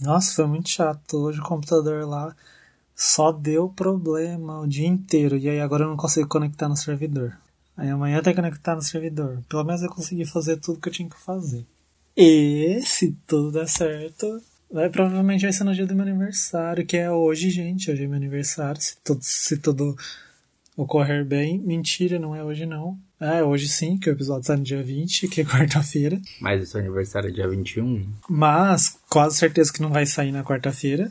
Nossa, foi muito chato. Hoje o computador lá só deu problema o dia inteiro. E aí agora eu não consigo conectar no servidor. Aí amanhã tem que conectar no servidor. Pelo menos eu consegui fazer tudo que eu tinha que fazer. E se tudo der certo, vai provavelmente vai ser no dia do meu aniversário, que é hoje, gente. Hoje é meu aniversário. Se tudo, se tudo ocorrer bem. Mentira, não é hoje não. É, hoje sim, que o episódio sai no dia 20, que é quarta-feira. Mas o seu aniversário é dia 21? Mas, quase certeza que não vai sair na quarta-feira.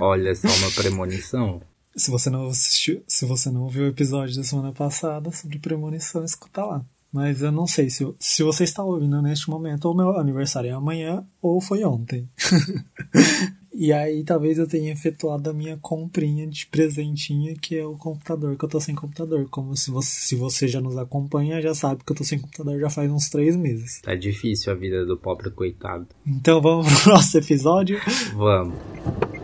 Olha, só uma premonição. Se você não assistiu, se você não ouviu o episódio da semana passada sobre premonição, escuta lá. Mas eu não sei se, se você está ouvindo neste momento, ou meu aniversário é amanhã, ou foi ontem. e aí talvez eu tenha efetuado a minha comprinha de presentinha, que é o computador, que eu tô sem computador. Como se você, se você já nos acompanha, já sabe que eu tô sem computador já faz uns três meses. Tá difícil a vida do pobre coitado. Então vamos pro nosso episódio? Vamos.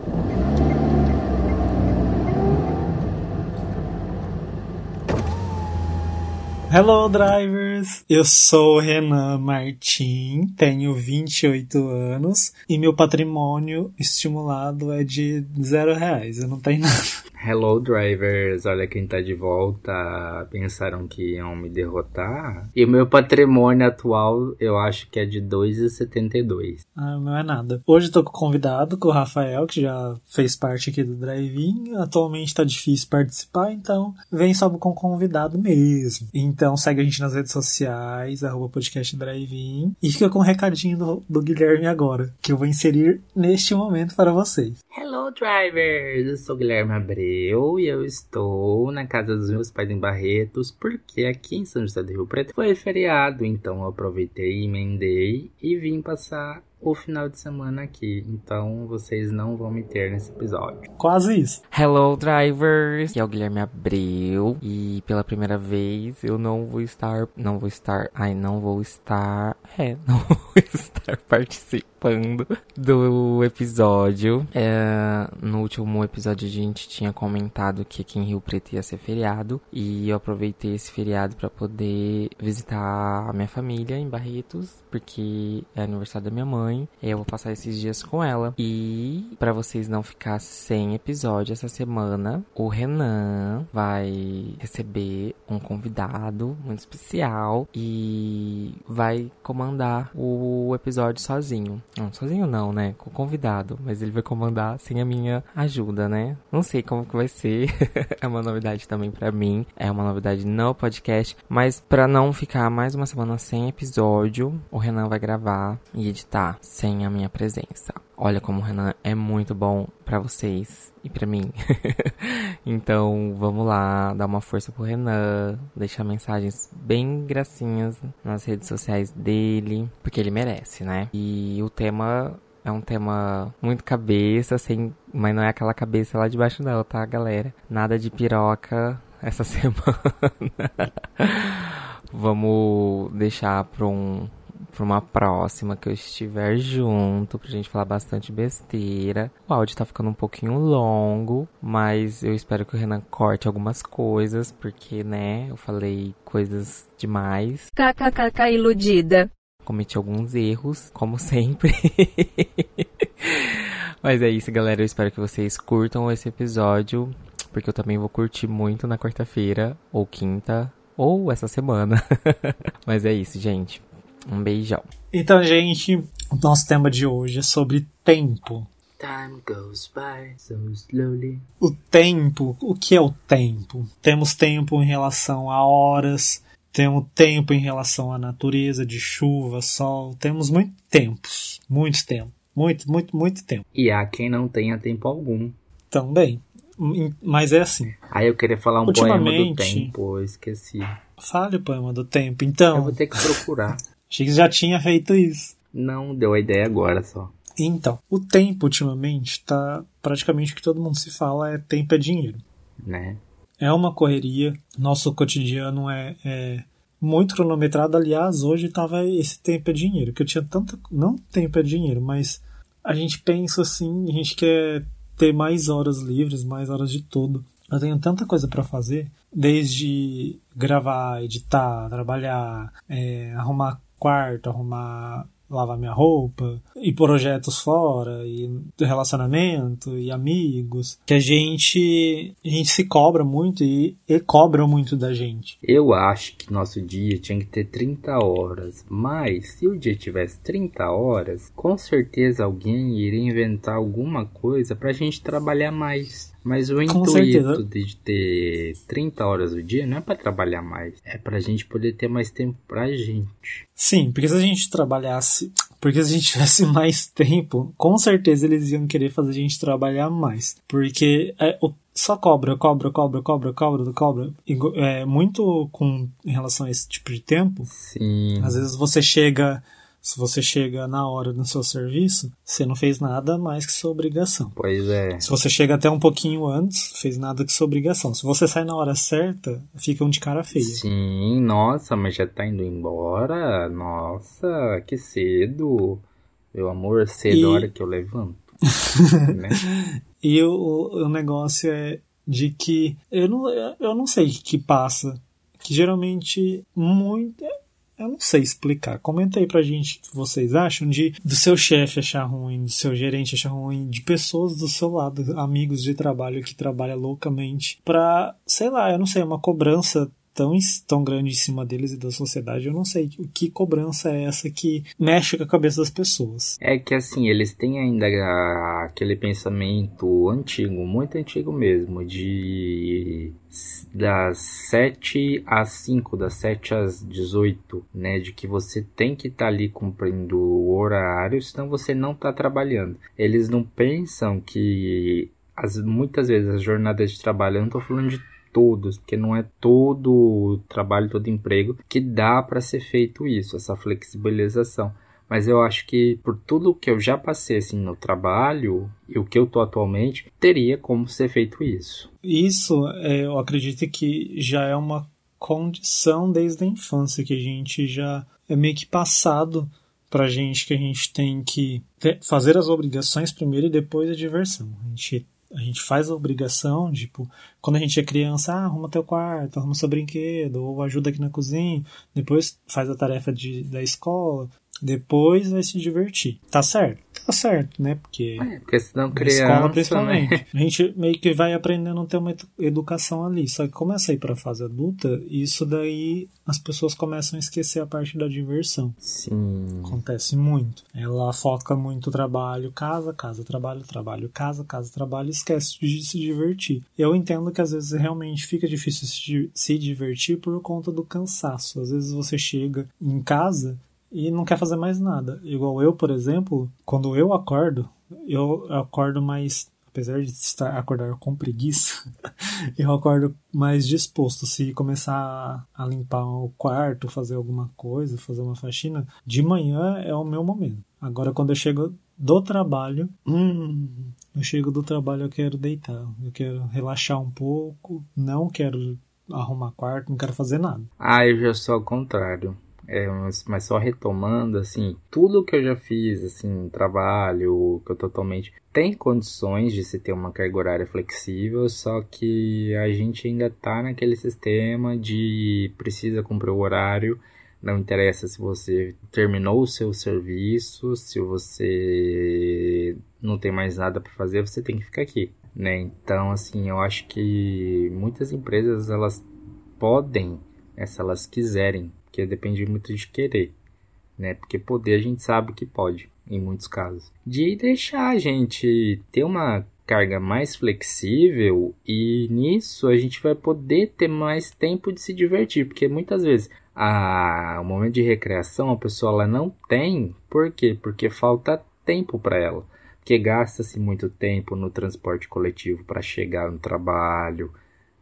Hello, drivers! Eu sou o Renan Martim, tenho 28 anos e meu patrimônio estimulado é de zero reais. Eu não tenho nada. Hello, drivers! Olha quem tá de volta. Pensaram que iam me derrotar? E o meu patrimônio atual eu acho que é de 2,72. Ah, não é nada. Hoje eu tô com o convidado, com o Rafael, que já fez parte aqui do Drive-In. Atualmente tá difícil participar, então vem só com o convidado mesmo. Então segue a gente nas redes sociais, arroba podcast Drive-In. E fica com o um recadinho do, do Guilherme agora, que eu vou inserir neste momento para vocês. Hello, drivers! Eu sou Guilherme Abreu e eu estou na casa dos meus pais em Barretos, porque aqui em São José do Rio Preto foi feriado, então eu aproveitei, emendei e vim passar o final de semana aqui. Então vocês não vão me ter nesse episódio. Quase isso. Hello, drivers! Aqui é o Guilherme Abreu. E pela primeira vez eu não vou estar. Não vou estar. Ai, não vou estar. É, não vou estar participando do episódio. É, no último episódio a gente tinha comentado que aqui em Rio Preto ia ser feriado. E eu aproveitei esse feriado para poder visitar a minha família em Barretos. Porque é aniversário da minha mãe. Eu vou passar esses dias com ela. E para vocês não ficar sem episódio essa semana, o Renan vai receber um convidado muito especial e vai comandar o episódio sozinho. Não, sozinho não, né? Com o convidado, mas ele vai comandar sem a minha ajuda, né? Não sei como que vai ser. é uma novidade também para mim. É uma novidade no podcast, mas para não ficar mais uma semana sem episódio, o Renan vai gravar e editar sem a minha presença. Olha como o Renan é muito bom para vocês e para mim. então, vamos lá, dar uma força pro Renan, deixar mensagens bem gracinhas nas redes sociais dele, porque ele merece, né? E o tema é um tema muito cabeça, assim, mas não é aquela cabeça lá de baixo não, tá, galera? Nada de piroca essa semana. Vamos deixar para um para uma próxima que eu estiver junto, pra gente falar bastante besteira. O áudio tá ficando um pouquinho longo, mas eu espero que o Renan corte algumas coisas, porque, né, eu falei coisas demais. KKKK iludida. Cometi alguns erros, como sempre. mas é isso, galera. Eu espero que vocês curtam esse episódio, porque eu também vou curtir muito na quarta-feira ou quinta ou essa semana. Mas é isso, gente. Um beijão. Então, gente, o nosso tema de hoje é sobre tempo. Time goes by so slowly. O tempo, o que é o tempo? Temos tempo em relação a horas, temos tempo em relação à natureza, de chuva, sol, temos muitos tempos, muitos tempos, muito, muito, muito tempo. E há quem não tenha tempo algum. Também, mas é assim. Aí eu queria falar um poema do tempo, eu esqueci. Fale o poema do tempo, então. Eu vou ter que procurar. Achei que já tinha feito isso. Não, deu a ideia agora só. Então, o tempo ultimamente tá praticamente o que todo mundo se fala é tempo é dinheiro. Né? É uma correria, nosso cotidiano é, é muito cronometrado. Aliás, hoje tava esse tempo é dinheiro, que eu tinha tanto. Não tempo é dinheiro, mas a gente pensa assim, a gente quer ter mais horas livres, mais horas de tudo. Eu tenho tanta coisa para fazer, desde gravar, editar, trabalhar, é, arrumar quarto, arrumar lavar minha roupa, e projetos fora, e relacionamento, e amigos, que a gente, a gente se cobra muito e, e cobra muito da gente. Eu acho que nosso dia tinha que ter 30 horas, mas se o dia tivesse 30 horas, com certeza alguém iria inventar alguma coisa pra gente trabalhar mais. Mas o Com intuito certeza. de ter 30 horas do dia não é pra trabalhar mais, é pra gente poder ter mais tempo pra gente. Sim, porque se a gente trabalhasse, porque se a gente tivesse mais tempo, com certeza eles iam querer fazer a gente trabalhar mais. Porque é, o- só cobra, cobra, cobra, cobra, cobra, cobra. É, muito com em relação a esse tipo de tempo, Sim. às vezes você chega, se você chega na hora no seu serviço, você não fez nada mais que sua obrigação. Pois é. Se você chega até um pouquinho antes, fez nada que sua obrigação. Se você sai na hora certa, fica um de cara feia. Sim, nossa, mas já tá indo embora? Nossa, que cedo. Meu amor, cedo E- a hora que eu levanto. né? E o, o negócio é de que eu não, eu não sei o que, que passa. Que geralmente muito. Eu não sei explicar. Comenta aí pra gente o que vocês acham de do seu chefe achar ruim, do seu gerente achar ruim, de pessoas do seu lado, amigos de trabalho que trabalham loucamente pra, sei lá, eu não sei, uma cobrança tão, tão grande em cima deles e da sociedade. Eu não sei o que cobrança é essa que mexe com a cabeça das pessoas. É que assim, eles têm ainda aquele pensamento antigo, muito antigo mesmo, de das 7 às 5, das 7 às 18, né? De que você tem que estar ali cumprindo o horário, senão você não está trabalhando. Eles não pensam que as, muitas vezes as jornadas de trabalho, eu não tô falando de todos, porque não é todo trabalho, todo emprego que dá para ser feito isso, essa flexibilização. Mas eu acho que por tudo que eu já passei assim no trabalho e o que eu tô atualmente, teria como ser feito isso. Isso, é, eu acredito que já é uma condição desde a infância, que a gente já é meio que passado pra gente que a gente tem que fazer as obrigações primeiro e depois a diversão. A gente, a gente faz a obrigação, tipo, quando a gente é criança, ah, arruma teu quarto, arruma seu brinquedo, ou ajuda aqui na cozinha, depois faz a tarefa de, da escola, depois vai se divertir. Tá certo? Tá certo, né? Porque É, porque senão criança, escola, principalmente. né? A gente meio que vai aprendendo a ter uma edu- educação ali. Só que começa a ir pra fase adulta, e isso daí as pessoas começam a esquecer a parte da diversão. Sim. Acontece muito. Ela foca muito trabalho, casa, casa, trabalho, trabalho, casa, casa, trabalho, e esquece de se divertir. Eu entendo que às vezes realmente fica difícil se di- se divertir por conta do cansaço. Às vezes você chega em casa e não quer fazer mais nada. Igual eu, por exemplo, quando eu acordo, eu acordo mais. Apesar de estar acordar com preguiça, eu acordo mais disposto. Se começar a limpar o quarto, fazer alguma coisa, fazer uma faxina, de manhã é o meu momento. Agora, quando eu chego do trabalho, hum, eu chego do trabalho, eu quero deitar, eu quero relaxar um pouco, não quero arrumar quarto, não quero fazer nada. Ah, eu já sou ao contrário. É, mas, só retomando, assim, tudo que eu já fiz, assim, trabalho, que eu totalmente. Tem condições de se ter uma carga horária flexível, só que a gente ainda tá naquele sistema de precisa cumprir o horário. Não interessa se você terminou o seu serviço, se você não tem mais nada para fazer, você tem que ficar aqui, né? Então, assim, eu acho que muitas empresas elas podem, né, se elas quiserem, porque depende muito de querer, né? Porque poder a gente sabe que pode, em muitos casos. De deixar a gente ter uma carga mais flexível e nisso a gente vai poder ter mais tempo de se divertir, porque muitas vezes a, o momento de recreação a pessoa ela não tem, por quê? Porque falta tempo para ela. Porque gasta-se muito tempo no transporte coletivo para chegar no trabalho,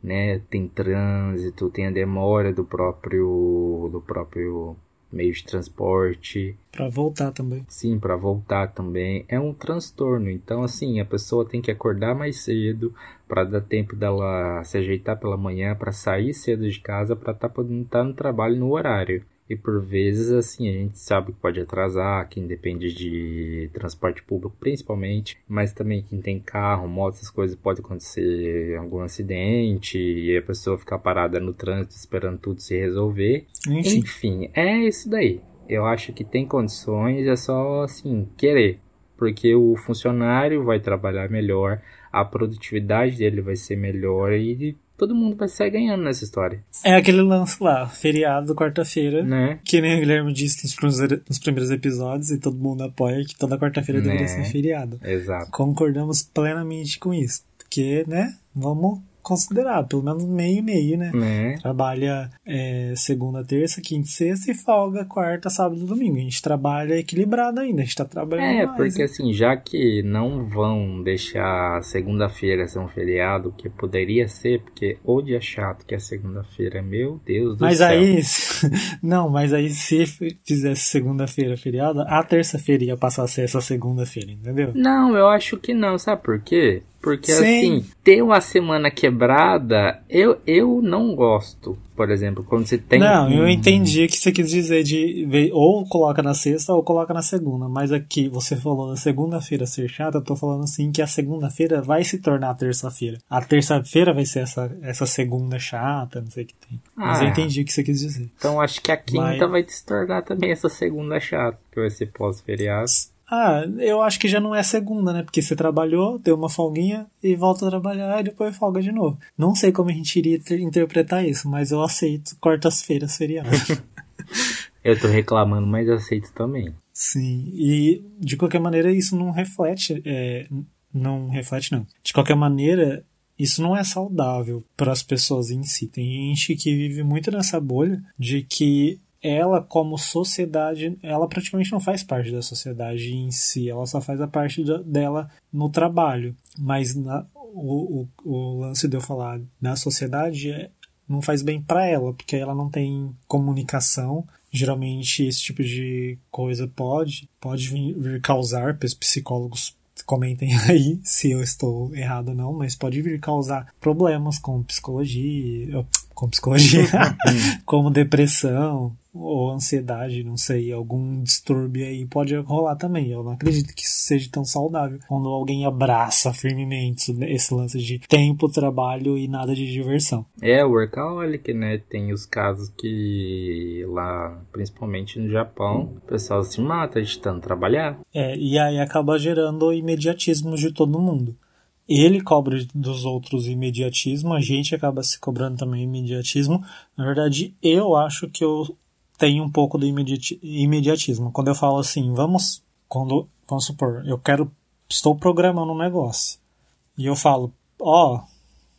né? Tem trânsito, tem a demora do próprio do próprio meio de transporte, Pra voltar também. sim, para voltar também é um transtorno. Então assim, a pessoa tem que acordar mais cedo para dar tempo dela se ajeitar pela manhã, para sair cedo de casa, para estar podendo estar no trabalho no horário. E por vezes, assim, a gente sabe que pode atrasar, quem depende de transporte público principalmente, mas também quem tem carro, moto, essas coisas, pode acontecer algum acidente e a pessoa ficar parada no trânsito esperando tudo se resolver. Enfim, Enfim, é isso daí. eu acho que tem condições, é só assim, querer. Porque o funcionário vai trabalhar melhor, a produtividade dele vai ser melhor e todo mundo vai sair ganhando nessa história. É aquele lance lá, feriado, quarta-feira. Né? Que nem o Guilherme disse nos primeiros, nos primeiros episódios, e todo mundo apoia que toda quarta-feira Né? deveria ser feriado. Exato. Concordamos plenamente com isso. Porque, né, vamos considerar, pelo menos meio e meio, né? Né? Trabalha é, segunda, terça, quinta e sexta e folga quarta, sábado e domingo. A gente trabalha equilibrado ainda, a gente tá trabalhando É, mais. porque né? assim, já que não vão deixar segunda-feira ser um feriado, que poderia ser, porque o dia chato que é segunda-feira, meu Deus do Mas céu. aí, não, mas aí se fizesse segunda-feira feriado, a terça-feira ia passar a ser essa segunda-feira, entendeu? Não, eu acho que não, sabe por quê? Porque Sim. assim, ter uma semana quebrada, eu, eu não gosto. Por exemplo, quando você tem. não, eu entendi o que você quis dizer de ou coloca na sexta ou coloca na segunda, mas aqui você falou da segunda-feira ser chata, eu tô falando assim que a segunda-feira vai se tornar a terça-feira. A terça-feira vai ser essa, essa segunda chata, não sei o que tem. Mas Ah. eu entendi o que você quis dizer. Então acho que a quinta Vai- vai se tornar também essa segunda chata, que vai ser pós-feriado. Ah, eu acho que já não é segunda, né? Porque você trabalhou, deu uma folguinha e volta a trabalhar e depois folga de novo. Não sei como a gente iria ter- interpretar isso, mas eu aceito quartas-feiras feriado. Eu tô reclamando, mas aceito também. Sim, e de qualquer maneira isso não reflete, é, não reflete não. De qualquer maneira, isso não é saudável para as pessoas em si. Tem gente que vive muito nessa bolha de que ela, como sociedade, ela praticamente não faz parte da sociedade em si, ela só faz a parte da- dela no trabalho. Mas na- o, o, o lance de eu falar na sociedade é, não faz bem para ela, porque ela não tem comunicação. Geralmente esse tipo de coisa pode pode vir, vir causar, os psicólogos comentem aí se eu estou errado ou não, mas pode vir causar problemas com psicologia, com psicologia, como depressão ou ansiedade, não sei, algum distúrbio aí pode rolar também. Eu não acredito que isso seja tão saudável quando alguém abraça firmemente esse lance de tempo, trabalho e nada de diversão. É, o workaholic, né? Tem os casos que lá, principalmente no Japão, o pessoal se mata de tanto trabalhar. É, e aí acaba gerando o imediatismo de todo mundo. Ele cobra dos outros imediatismo, a gente acaba se cobrando também imediatismo. Na verdade, eu acho que eu tenho um pouco do imediati- imediatismo. Quando eu falo assim, vamos, quando, vamos supor, eu quero, estou programando um negócio. E eu falo, ó,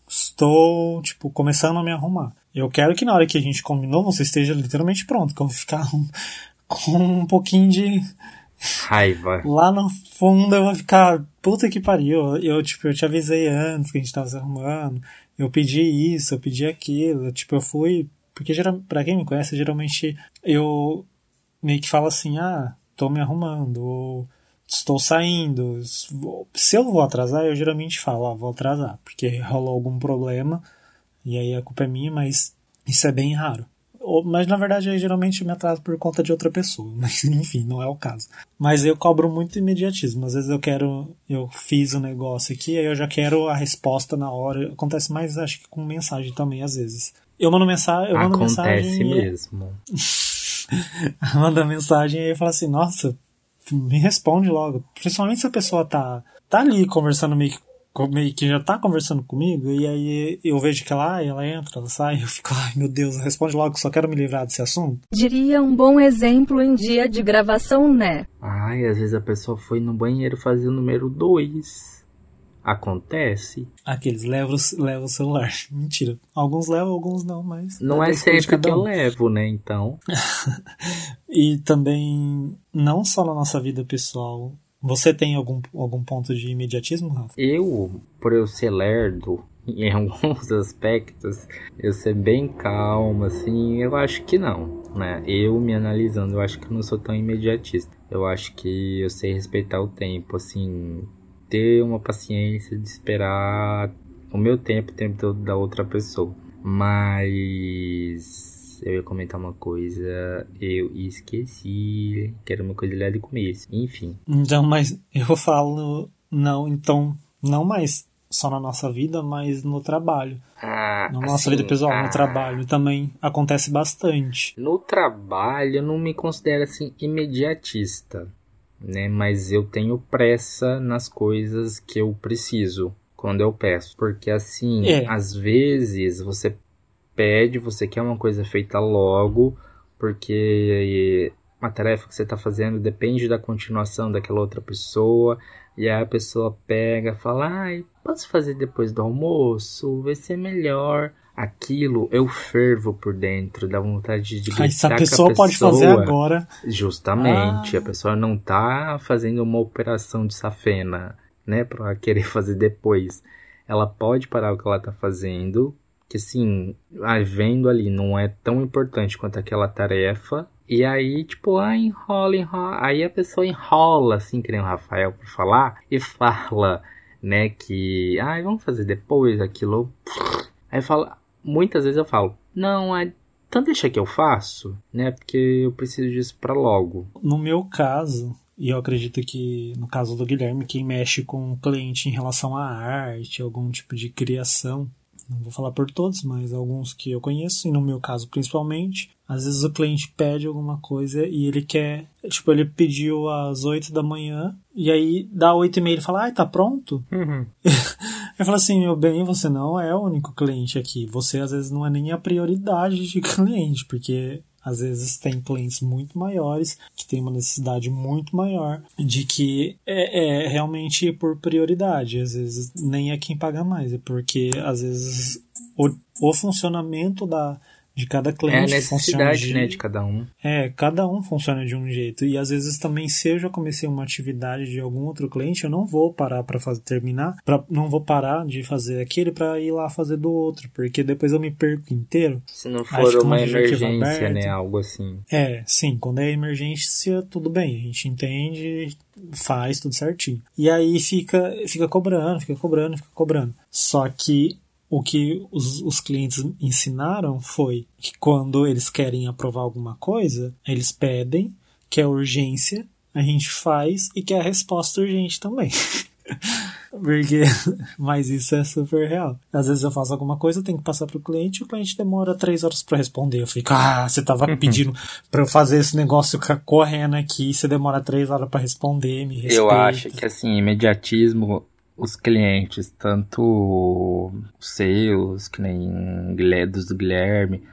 estou, tipo, começando a me arrumar. Eu quero que na hora que a gente combinou, você esteja literalmente pronto, que eu vou ficar um- com um pouquinho de, Raiva. Lá no fundo eu vou ficar, puta que pariu. Eu, tipo, eu te avisei antes que a gente tava se arrumando. Eu pedi isso, eu pedi aquilo. Tipo, eu fui. Porque pra quem me conhece, geralmente eu meio que falo assim, ah, tô me arrumando, ou estou saindo. Se eu vou atrasar, eu geralmente falo, ah, vou atrasar, porque rolou algum problema, e aí a culpa é minha, mas isso é bem raro. Ou- Mas na verdade aí geralmente eu me atraso por conta de outra pessoa. Mas enfim, não é o caso. Mas eu cobro muito imediatismo. Às vezes eu quero. Eu fiz o negócio aqui, aí eu já quero a resposta na hora. Acontece mais, acho que com mensagem também, às vezes. Eu mando mensagem. Eu mando Acontece mensagem. e- mesmo. manda mensagem e eu falo assim, nossa, me responde logo. Principalmente se a pessoa tá, tá ali conversando meio que, meio que já tá conversando comigo, e aí eu vejo que ela, ah, ela entra, ela sai, eu fico, ai meu Deus, responde logo, só quero me livrar desse assunto. Diria um bom exemplo em dia de gravação, né? Ai, às vezes a pessoa foi no banheiro fazer o número 2. Acontece. Aqueles, leva, o- leva o celular. Mentira. Alguns levam, alguns não, mas. Não é sempre cada que eu um. levo, né? Então. E também, não só na nossa vida pessoal. Você tem algum, algum ponto de imediatismo, Rafa? Eu, por eu ser lerdo em alguns aspectos, eu ser bem calmo, assim, eu acho que não, né? Eu me analisando, eu acho que eu não sou tão imediatista. Eu acho que eu sei respeitar o tempo, assim, ter uma paciência de esperar o meu tempo, o tempo da outra pessoa. Mas eu ia comentar uma coisa, eu esqueci, que era uma coisa lá do começo. Enfim, Então, mas eu falo, não, então, não mais. só na nossa vida, mas no trabalho. Ah, Na nossa assim, vida pessoal, ah, no trabalho também acontece bastante. No trabalho, eu não me considero assim imediatista, né? Mas eu tenho pressa nas coisas que eu preciso quando eu peço, porque assim, É. às vezes você pede, você quer uma coisa feita logo, porque uma tarefa que você está fazendo depende da continuação daquela outra pessoa, e aí a pessoa pega, fala, ai, posso fazer depois do almoço? Vai ser melhor. Aquilo eu fervo por dentro, dá vontade de gritar Aí, se a com pessoa pode fazer agora, Justamente, Ah. a pessoa não tá fazendo uma operação de safena, né, pra querer fazer depois. Ela pode parar o que ela tá fazendo, que assim, vendo ali não é tão importante quanto aquela tarefa. E aí, tipo, ah, enrola, enrola. Aí a pessoa enrola, assim, que nem o Rafael por falar, e fala, né, que, ah, vamos fazer depois aquilo. Aí fala, muitas vezes eu falo, não, é então deixa que eu faço, né? Porque eu preciso disso pra logo. no meu caso, e eu acredito que no caso do Guilherme, quem mexe com o cliente em relação à arte, algum tipo de criação, não vou falar por todos, mas alguns que eu conheço, e no meu caso principalmente, às vezes o cliente pede alguma coisa e ele quer, tipo, ele pediu às 8 da manhã, e aí dá 8 e meia ele fala, ai, tá pronto? Eu falo assim, meu bem, você não é o único cliente aqui. Você às vezes não é nem a prioridade de cliente, porque às vezes tem clientes muito maiores que tem uma necessidade muito maior de que é, é realmente por prioridade. Às vezes nem é quem paga mais, é porque às vezes o, o funcionamento da de cada É a cliente necessidade, funciona né, de cada um. é, cada um funciona de um jeito. E às vezes também, se eu já comecei uma atividade de algum outro cliente, eu não vou parar para fazer terminar, pra, não vou parar de fazer aquele para ir lá fazer do outro, porque depois eu me perco inteiro. Se não for uma emergência, aberta. né, algo assim. É, sim, quando é emergência, tudo bem, a gente entende, faz tudo certinho. E aí fica, fica cobrando, fica cobrando, fica cobrando. Só que o que os, os clientes ensinaram foi que quando eles querem aprovar alguma coisa, eles pedem, que é urgência, a gente faz e que é a resposta urgente também. Porque, mas isso é super real. Às vezes eu faço alguma coisa, eu tenho que passar pro cliente e o cliente demora três horas para responder. Eu fico, ah, você tava pedindo para eu fazer esse negócio ca- correndo aqui, você demora três horas para responder, me respeita. Eu acho que, assim, imediatismo, os clientes, tanto os seus, que nem dos do Guilherme,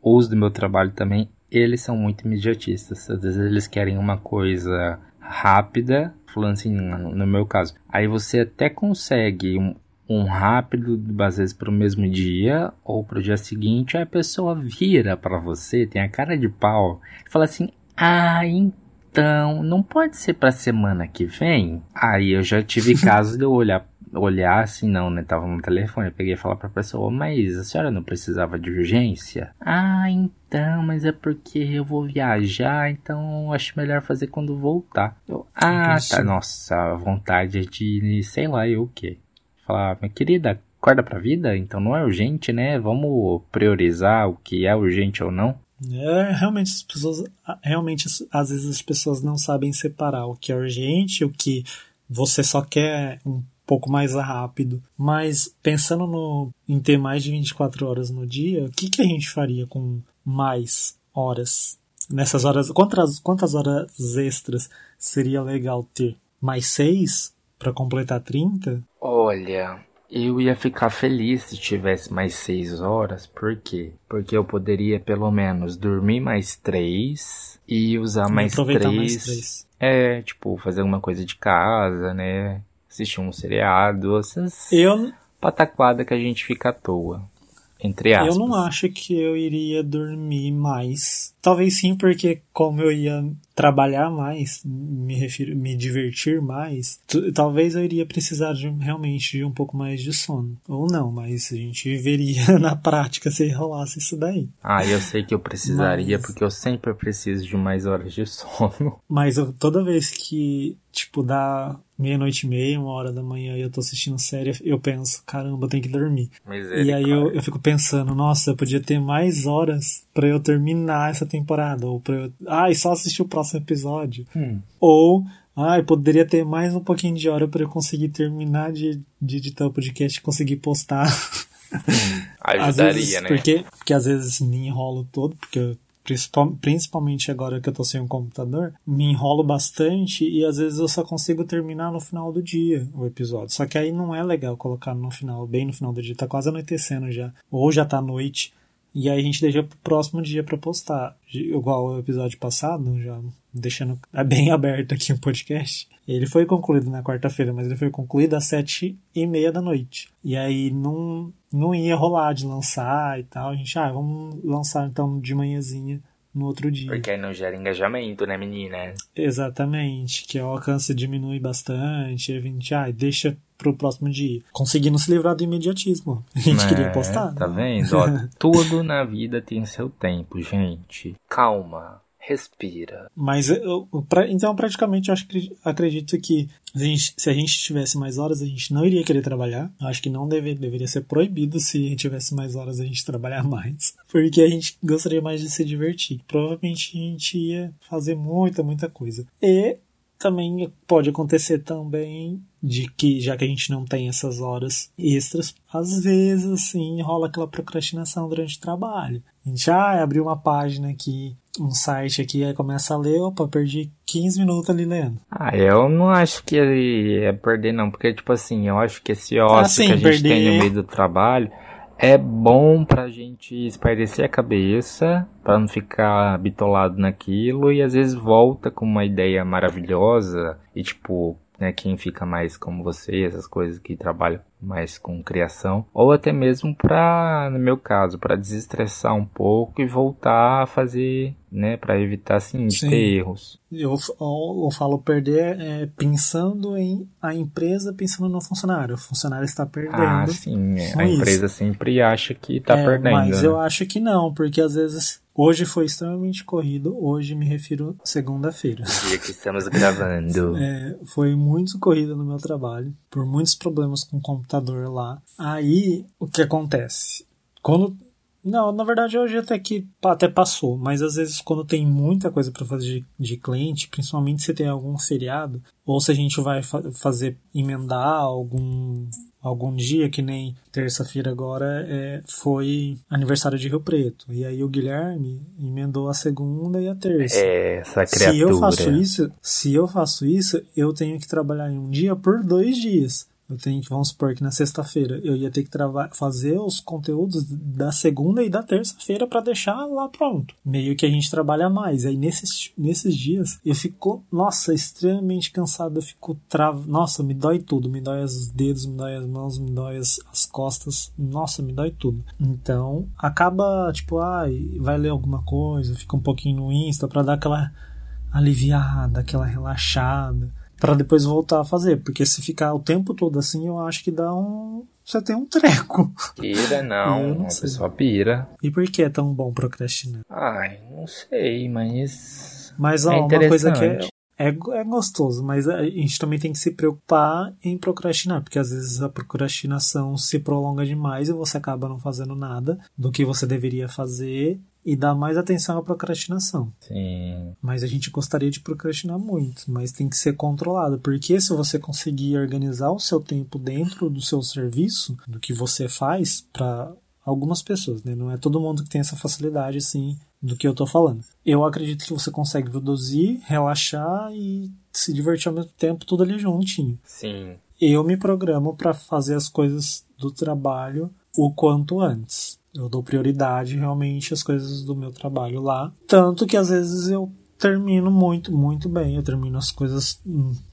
ou os do meu trabalho também, eles são muito imediatistas. Às vezes eles querem uma coisa rápida, falando assim, no meu caso. Aí você até consegue um, um rápido, às vezes para o mesmo dia ou para o dia seguinte, aí a pessoa vira para você, tem a cara de pau, fala assim: Ah, então, não pode ser pra semana que vem? Aí eu já tive caso de eu olhar, olhar assim, não, né? Tava no telefone, eu peguei e falar pra pessoa, mas a senhora não precisava de urgência? Ah, então, mas é porque eu vou viajar, então acho melhor fazer quando voltar. Eu, ah, tá, nossa, a vontade de, sei lá, eu o quê? Falar, minha querida, acorda pra vida? Então não é urgente, né? Vamos priorizar o que é urgente ou não? É, realmente as pessoas, realmente às vezes as pessoas não sabem separar o que é urgente, o que você só quer um pouco mais rápido. Mas pensando no, em ter mais de 24 horas no dia, o que, que a gente faria com mais horas? Nessas horas, quantas, quantas horas extras seria legal ter? Mais seis para completar 30? Olha, eu ia ficar feliz se tivesse mais seis horas, por quê? Porque eu poderia pelo menos dormir mais três e usar mais três. mais três. É, tipo, fazer alguma coisa de casa, né? Assistir um seriado, essas Eu, pataquada que a gente fica à toa. Entre aspas. Eu não acho que eu iria dormir mais. Talvez sim, porque como eu ia trabalhar mais, me refiro, me divertir mais, talvez eu iria precisar de, realmente de um pouco mais de sono. Ou não, mas a gente veria na prática se rolasse isso daí. Ah, eu sei que eu precisaria, Mas- porque eu sempre preciso de mais horas de sono. Mas eu- toda vez que, tipo, dá meia-noite e meia, uma hora da manhã e eu tô assistindo série, eu penso, caramba, eu tenho que dormir. E aí eu, eu fico pensando, nossa, eu podia ter mais horas pra eu terminar essa temporada. Ou pra eu. Ah, e só assistir o próximo episódio. Hum. Ou, ah, eu poderia ter mais um pouquinho de hora para eu conseguir terminar de, de editar o podcast e conseguir postar. Às Ajudaria, vezes, né? Porque, porque às vezes me enrolo todo, porque eu, principalmente agora que eu tô sem um computador, me enrolo bastante e às vezes eu só consigo terminar no final do dia o episódio. Só que aí não é legal colocar no final, bem no final do dia, tá quase anoitecendo já, ou já tá noite. E aí a gente deixa pro próximo dia pra postar. Igual o episódio passado, já deixando bem aberto aqui o podcast. Ele foi concluído na quarta-feira, mas ele foi concluído às sete e meia da noite. E aí não, não ia rolar de lançar e tal. A gente, ah, vamos lançar então de manhãzinha no outro dia. Porque aí não gera engajamento, né, menina? Exatamente, que o alcance diminui bastante. A gente, ah, deixa pro próximo dia. Conseguindo se livrar do imediatismo. A gente É, queria postar. Tá né? vendo? Ó, tudo na vida tem seu tempo, gente. Calma. Respira. Mas eu, então praticamente eu acho que acredito que se a, gente, se a gente tivesse mais horas, a gente não iria querer trabalhar. Eu acho que não deve, deveria ser proibido se a gente tivesse mais horas a gente trabalhar mais. Porque a gente gostaria mais de se divertir. Provavelmente a gente ia fazer muita, muita coisa. E também pode acontecer também de que, já que a gente não tem essas horas extras, às vezes, assim, rola aquela procrastinação durante o trabalho. A gente, ah, abriu uma página aqui, um site aqui, aí começa a ler, opa, perdi 15 minutos ali lendo. Ah, eu não acho que é perder, não. Porque, tipo assim, eu acho que esse ócio Ah, sim, que a gente perder- tem no meio do trabalho é bom pra gente espairecer a cabeça, pra não ficar bitolado naquilo, e às vezes volta com uma ideia maravilhosa, e tipo, né, quem fica mais como você, essas coisas que trabalham mais com criação, ou até mesmo pra, no meu caso, pra desestressar um pouco e voltar a fazer, né, pra evitar assim Sim. ter erros. Eu, eu, falo perder é, pensando em a empresa, pensando no funcionário. O funcionário está perdendo. Ah, sim. é. A isso. empresa sempre acha que tá É, perdendo. Mas né? eu acho que não, porque às vezes hoje foi extremamente corrido. Hoje me refiro segunda-feira. Dia que estamos gravando. É, foi muito corrido no meu trabalho, por muitos problemas com o computador lá. Aí, o que acontece? Quando. Não, na verdade hoje até que até passou, mas às vezes quando tem muita coisa para fazer de, de cliente, principalmente se tem algum feriado, ou se a gente vai fa fazer emendar algum algum dia, que nem terça-feira agora é, foi aniversário de Rio Preto. E aí o Guilherme emendou a segunda e a terça. É, essa criatura. Se eu faço isso, se eu faço isso, eu tenho que trabalhar em um dia por dois dias. Eu tenho que, vamos supor que na sexta-feira eu ia ter que fazer os conteúdos da segunda e da terça-feira para deixar lá pronto. Meio que a gente trabalha mais. Aí nesses, nesses dias eu fico, nossa, extremamente cansado. Eu fico nossa, me dói tudo. Me dói os dedos, me dói as mãos, me dói as, as costas. Nossa, me dói tudo. Então acaba, tipo, ai, vai ler alguma coisa, fica um pouquinho no Insta para dar aquela aliviada, aquela relaxada, para depois voltar a fazer, porque se ficar o tempo todo assim, eu acho que dá um você tem um treco. Pira, não. não a sei. pessoa pira. E por que é tão bom procrastinar? Ai, não sei, mas. Mas ó, É uma coisa que é, é, é gostoso, mas a gente também tem que se preocupar em procrastinar, porque às vezes a procrastinação se prolonga demais e você acaba não fazendo nada do que você deveria fazer e dá mais atenção à procrastinação. Sim. Mas a gente gostaria de procrastinar muito, mas tem que ser controlado, porque se você conseguir organizar o seu tempo dentro do seu serviço, do que você faz, para algumas pessoas, né? Não é todo mundo que tem essa facilidade assim do que eu tô falando. Eu acredito que você consegue produzir, relaxar e se divertir ao mesmo tempo, tudo ali juntinho. Sim. Eu me programo para fazer as coisas do trabalho o quanto antes. Eu dou prioridade realmente às coisas do meu trabalho lá. Tanto que às vezes eu termino muito, muito bem. Eu termino as coisas,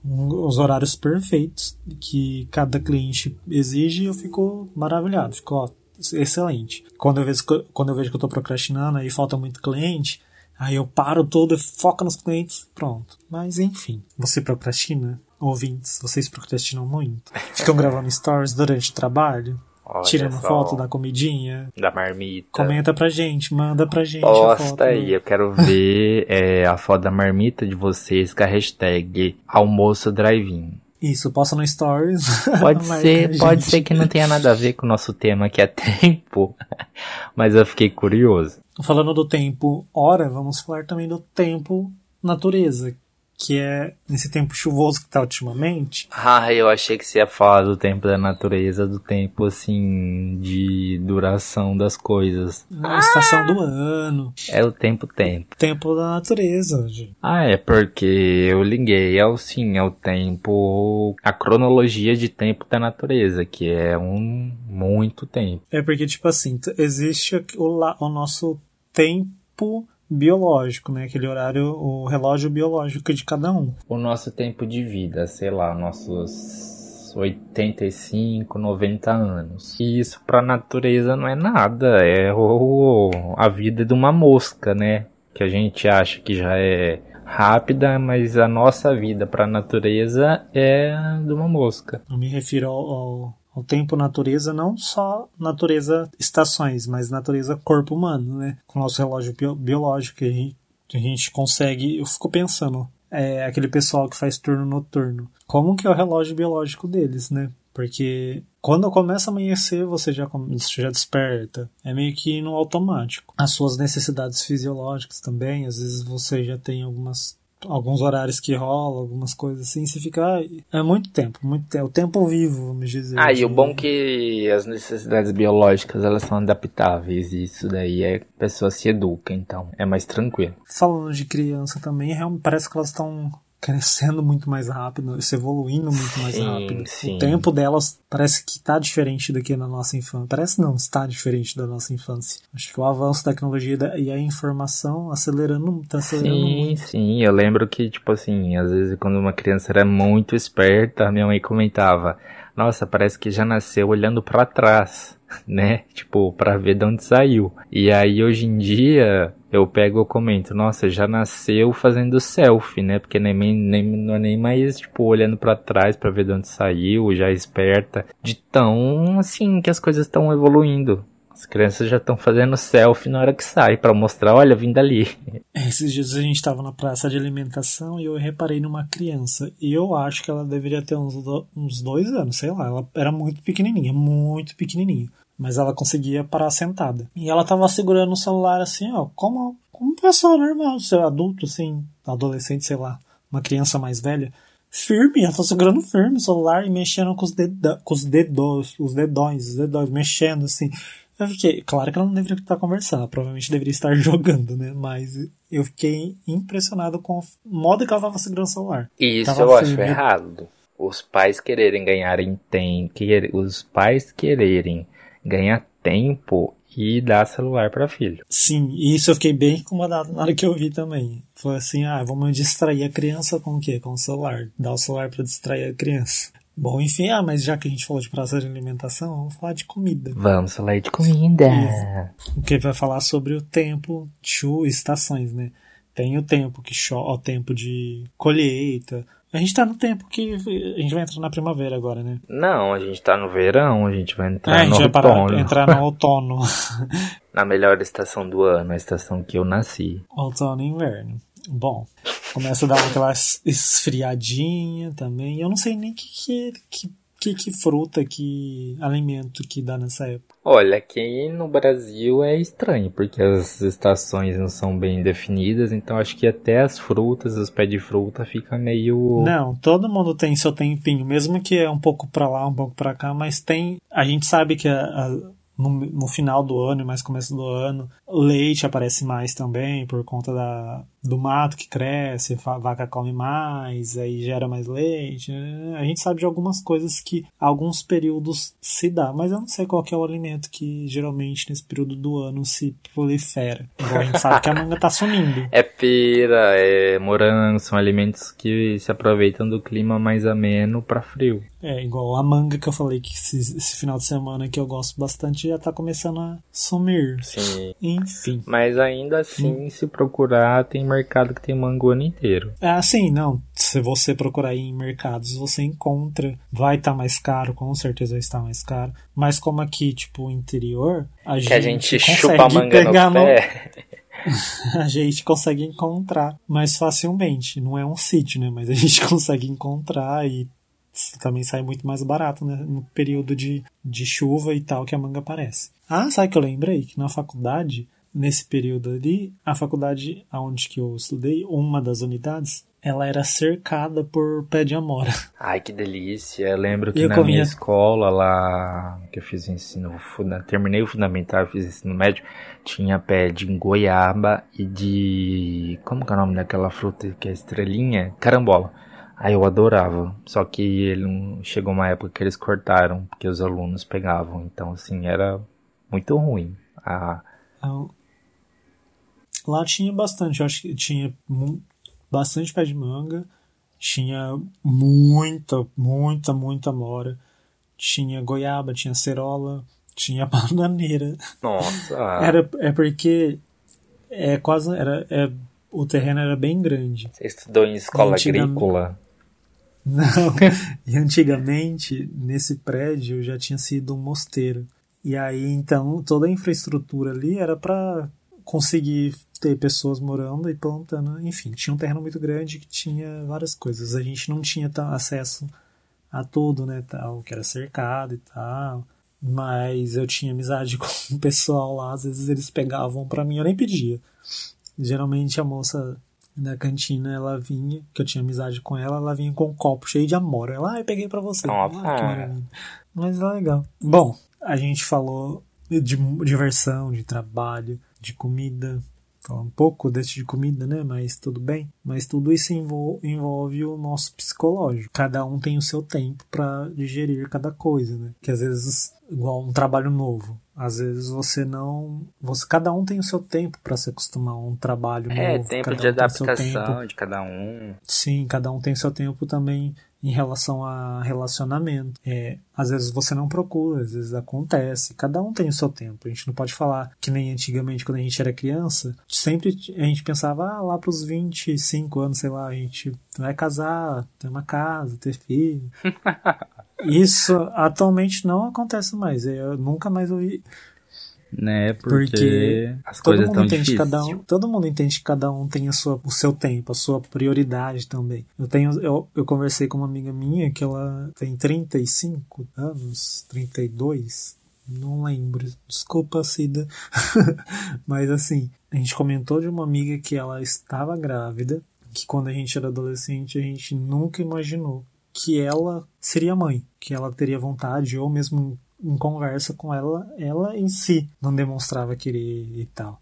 os horários perfeitos que cada cliente exige e eu fico maravilhado. Fico, ó, excelente. Quando eu vejo, quando eu vejo que eu tô procrastinando e falta muito cliente, aí eu paro todo foco nos clientes, pronto. Mas enfim, você procrastina? Ouvintes, vocês procrastinam muito? Ficam gravando stories durante o trabalho? Olha tirando só. foto da comidinha? Da marmita. Comenta pra gente, manda pra gente Posta foto. aí, eu quero ver é, a foto da marmita de vocês com a hashtag almoço drive-in. Isso, posta no stories. Pode ser, pode ser que não tenha nada a ver com o nosso tema que é tempo, mas eu fiquei curioso. Falando do tempo hora, vamos falar também do tempo natureza, que é nesse tempo chuvoso que tá ultimamente. Ah, eu achei que você ia falar do tempo da natureza, do tempo assim de duração das coisas. A estação do ano, É o tempo tempo. tempo da natureza. gente. Ah, é porque eu liguei ao sim, ao tempo, a cronologia de tempo da natureza, que é um muito tempo. É porque, tipo assim, existe o, o nosso tempo biológico, né? Aquele horário, o relógio biológico de cada um. O nosso tempo de vida, sei lá, nossos 85, 90 anos. E isso pra natureza não é nada, é o, a vida de uma mosca, né? Que a gente acha que já é rápida, mas a nossa vida pra natureza é de uma mosca. Eu me refiro ao, ao, ao tempo natureza, não só natureza estações, mas natureza corpo humano, né? Com o nosso relógio bio- biológico a gente, a gente consegue. Eu fico pensando, é aquele pessoal que faz turno noturno. Como que é o relógio biológico deles, né? Porque quando começa a amanhecer, você já, você já desperta. É meio que no automático. As suas necessidades fisiológicas também, às vezes você já tem algumas alguns horários que rolam, algumas coisas assim, você fica. "Ai, É muito tempo, muito tempo. O tempo vivo, vamos dizer. Ah, e o bom que as necessidades biológicas elas são adaptáveis, e isso daí é a pessoa se educa, então é mais tranquilo. Falando de criança também, realmente parece que elas estão crescendo muito mais rápido, se evoluindo muito mais Sim, rápido. sim. O tempo delas parece que está diferente do que na nossa infância. Parece não, está diferente da nossa infância. Acho que o avanço da tecnologia e a informação acelerando, tá acelerando Sim, muito. sim, eu lembro que, tipo assim, às vezes quando uma criança era muito esperta, minha mãe comentava, nossa, parece que já nasceu olhando pra trás, né? Tipo, pra ver de onde saiu. E aí hoje em dia eu pego e comento, nossa, já nasceu fazendo selfie, né? Porque nem, nem, não é nem mais, tipo, olhando pra trás pra ver de onde saiu, já esperta. De tão, assim, que as coisas estão evoluindo. As crianças já estão fazendo selfie na hora que sai, pra mostrar, olha, vim dali. Esses dias a gente estava na praça de alimentação e eu reparei numa criança. E eu acho que ela deveria ter uns, uns dois anos, sei lá. Ela era muito pequenininha, muito pequenininha. Mas ela conseguia parar sentada. E ela tava segurando o celular assim, ó, como, como pessoa normal, ser adulto, assim, adolescente, sei lá, uma criança mais velha. Firme, ela tá segurando firme o celular e mexendo com os, deda- com os dedos, os dedões, os dedões, mexendo assim. Eu fiquei, claro que ela não deveria estar conversando, ela provavelmente deveria estar jogando, né? Mas eu fiquei impressionado com o modo que ela tava segurando o celular. E isso Tava eu acho firme. errado. Os pais quererem ganharem tempo, os pais quererem ganhar tempo e dar celular para filho. Sim, e isso eu fiquei bem incomodado na hora que eu vi também. Foi assim, ah, vamos distrair a criança com o quê? Com o celular. Dar o celular pra distrair a criança. Bom, enfim, ah, mas já que a gente falou de praça de alimentação, vamos falar de comida. Vamos falar de comida. que vai falar sobre o tempo, chu, estações, né? Tem o tempo que chove, o tempo de colheita. A gente tá no tempo que a gente vai entrar na primavera agora, né? Não, a gente tá no verão, a gente vai Ah, entrar a no gente vai parar, outono. entrar no outono. Na melhor estação do ano, a estação que eu nasci. outono e inverno. Bom, começa a dar aquela es- esfriadinha também. Eu não sei nem que, que, que, que, que fruta, que alimento que dá nessa época. Olha, aqui no Brasil é estranho, porque as estações não são bem definidas, então acho que até as frutas, os pés de fruta fica meio. Não, todo mundo tem seu tempinho, mesmo que é um pouco pra lá, um pouco pra cá, mas tem. A gente sabe que a- a- no, no final do ano e mais começo do ano, leite aparece mais também por conta da, do mato que cresce, a vaca come mais, aí gera mais leite. né? A gente sabe de algumas coisas que alguns períodos se dá, mas eu não sei qual é o alimento que geralmente nesse período do ano se prolifera. Igual a gente sabe que a manga tá sumindo. É pera, é morango, são alimentos que se aproveitam do clima mais ameno para frio. É, igual a manga que eu falei que esse, esse final de semana que eu gosto bastante já tá começando a sumir. Sim. Enfim. Mas ainda assim, se procurar, tem mercado que tem mango o ano inteiro. É assim, não. Se você procurar em mercados, você encontra. Vai estar mais caro, com certeza vai estar mais caro. Mas como aqui, tipo, interior, a gente Que a gente consegue chupa a manga pegar no pé. a gente consegue encontrar mais facilmente. Não é um sítio, né? Mas a gente consegue encontrar e também sai muito mais barato, né? No período de, de chuva e tal que a manga aparece. Ah, sabe que eu lembrei? Que na faculdade nesse período ali, a faculdade onde que eu estudei, uma das unidades, ela era cercada por pé de amora. Ai, que delícia. Eu lembro que Eu na comia. minha escola lá, que eu fiz ensino, funda- terminei o fundamental, fiz ensino médio, tinha pé de goiaba e de, como que é o nome daquela fruta que é estrelinha? Carambola. Aí eu adorava, só que ele chegou uma época que eles cortaram, porque os alunos pegavam, então assim, era muito ruim. Ah, Então, Lá tinha bastante, eu acho que tinha bastante pé de manga, tinha muita, muita, muita mora, tinha goiaba, tinha cerola, tinha bananeira. nossa, Era, é porque é quase, era, é, o terreno era bem grande. você estudou em escola agrícola? Não. E antigamente, nesse prédio já tinha sido um mosteiro. E aí, então, toda a infraestrutura ali era para conseguir ter pessoas morando e plantando. Enfim, tinha um terreno muito grande que tinha várias coisas. A gente não tinha acesso a tudo, né, tal, que era cercado e tal. Mas eu tinha amizade com o pessoal lá, às vezes eles pegavam pra mim, eu nem pedia. Geralmente a moça da cantina, ela vinha, que eu tinha amizade com ela, ela vinha com um copo cheio de amora. Ela, ah, eu peguei pra você. Ah, que maravilha. Mas é legal. Bom, a gente falou de diversão, de trabalho, de comida. Falar um pouco desse de comida, né? Mas tudo bem. Mas tudo isso envol- envolve o nosso psicológico. Cada um tem o seu tempo pra digerir cada coisa, né? Que às vezes, igual um trabalho novo. Às vezes você não. Você, cada um tem o seu tempo pra se acostumar a um trabalho É, novo. tempo cada de um o adaptação tempo. de cada um. Sim, cada um tem seu tempo também em relação a relacionamento. É, às vezes você não procura, às vezes acontece. Cada um tem o seu tempo. A gente não pode falar que nem antigamente, quando a gente era criança, sempre a gente pensava, ah, lá pros 25 anos, sei lá, a gente vai casar, ter uma casa, ter filho. Isso atualmente não acontece mais. Eu nunca mais ouvi Né, porque, Porque as todo coisas mundo estão entende que difíceis. cada um, todo mundo entende que cada um tem a sua, o seu tempo, a sua prioridade também. Eu tenho eu, eu conversei com uma amiga minha que ela tem 35 anos, 32, não lembro. Desculpa, Cida. Mas assim, a gente comentou de uma amiga que ela estava grávida, que quando a gente era adolescente a gente nunca imaginou que ela seria mãe, que ela teria vontade ou mesmo em conversa com ela, ela em si não demonstrava querer e tal.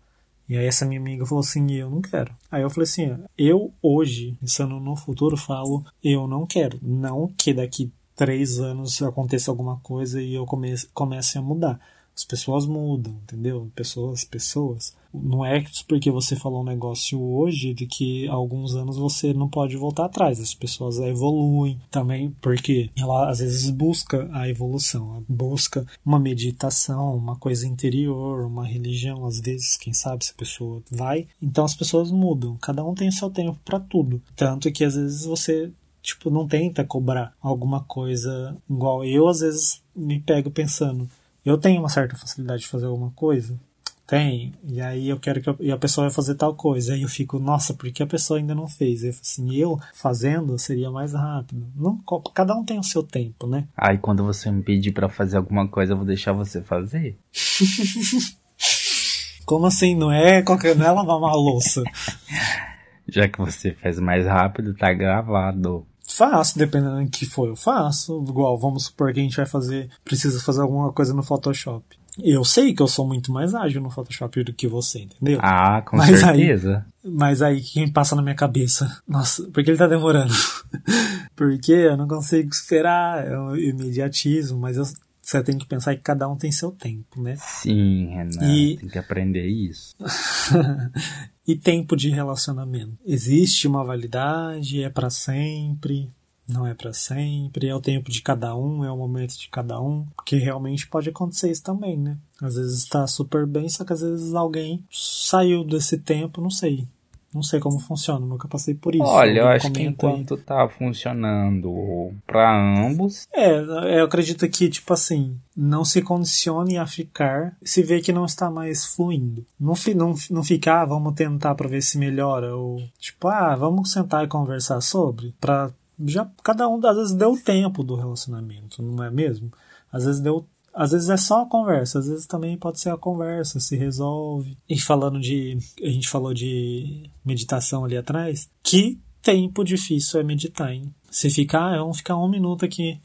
E aí essa minha amiga falou assim, eu não quero. Aí eu falei assim, eu hoje, pensando no futuro, falo, eu não quero. Não que daqui três anos aconteça alguma coisa e eu comece, comece a mudar. As pessoas mudam, entendeu? Pessoas, pessoas. Não é porque você falou um negócio hoje de que há alguns anos você não pode voltar atrás. As pessoas evoluem também, porque ela às vezes busca a evolução, ela busca uma meditação, uma coisa interior, uma religião, às vezes, quem sabe se a pessoa vai. Então as pessoas mudam, cada um tem o seu tempo para tudo. Tanto que às vezes você tipo não tenta cobrar alguma coisa igual eu às vezes me pego pensando eu tenho uma certa facilidade de fazer alguma coisa? Tem. E aí eu quero que eu, e a pessoa vai fazer tal coisa. Aí eu fico, nossa, por que a pessoa ainda não fez? Eu assim, eu fazendo seria mais rápido. Não, cada um tem o seu tempo, né? Aí quando você me pedir pra fazer alguma coisa, eu vou deixar você fazer? Como assim? Não é qualquer, não é lavar uma louça. Já que você faz mais rápido, tá gravado. Faço, dependendo do que for, eu faço. Igual, vamos supor que a gente vai fazer, precisa fazer alguma coisa no Photoshop. Eu sei que eu sou muito mais ágil no Photoshop do que você, entendeu? Ah, com Mas certeza. Mas aí, quem passa na minha cabeça? Nossa, por que ele tá demorando? Porque eu não consigo esperar, é o imediatismo, mas eu- você tem que pensar que cada um tem seu tempo, né? Sim, Renan. E- Tem que aprender isso. e tempo de relacionamento. Existe uma validade, é pra sempre, não é pra sempre, é o tempo de cada um, é o momento de cada um, porque realmente pode acontecer isso também, né? Às vezes tá super bem, só que às vezes alguém saiu desse tempo, não sei. Não sei como funciona, nunca passei por isso. Olha, eu acho que comenta aí. enquanto tá funcionando pra ambos, É, eu acredito que, tipo assim, não se condicione a ficar se vê que não está mais fluindo. Não, fi, não, não ficar, ah, vamos tentar pra ver se melhora, ou tipo, ah, vamos sentar e conversar sobre, pra já cada um às vezes deu o tempo do relacionamento, não é mesmo? Às vezes deu Às vezes é só a conversa, às vezes também pode ser a conversa, se resolve. E falando de. A gente falou de meditação ali atrás. Que tempo difícil é meditar, hein? Se ficar, vamos ficar um minuto aqui.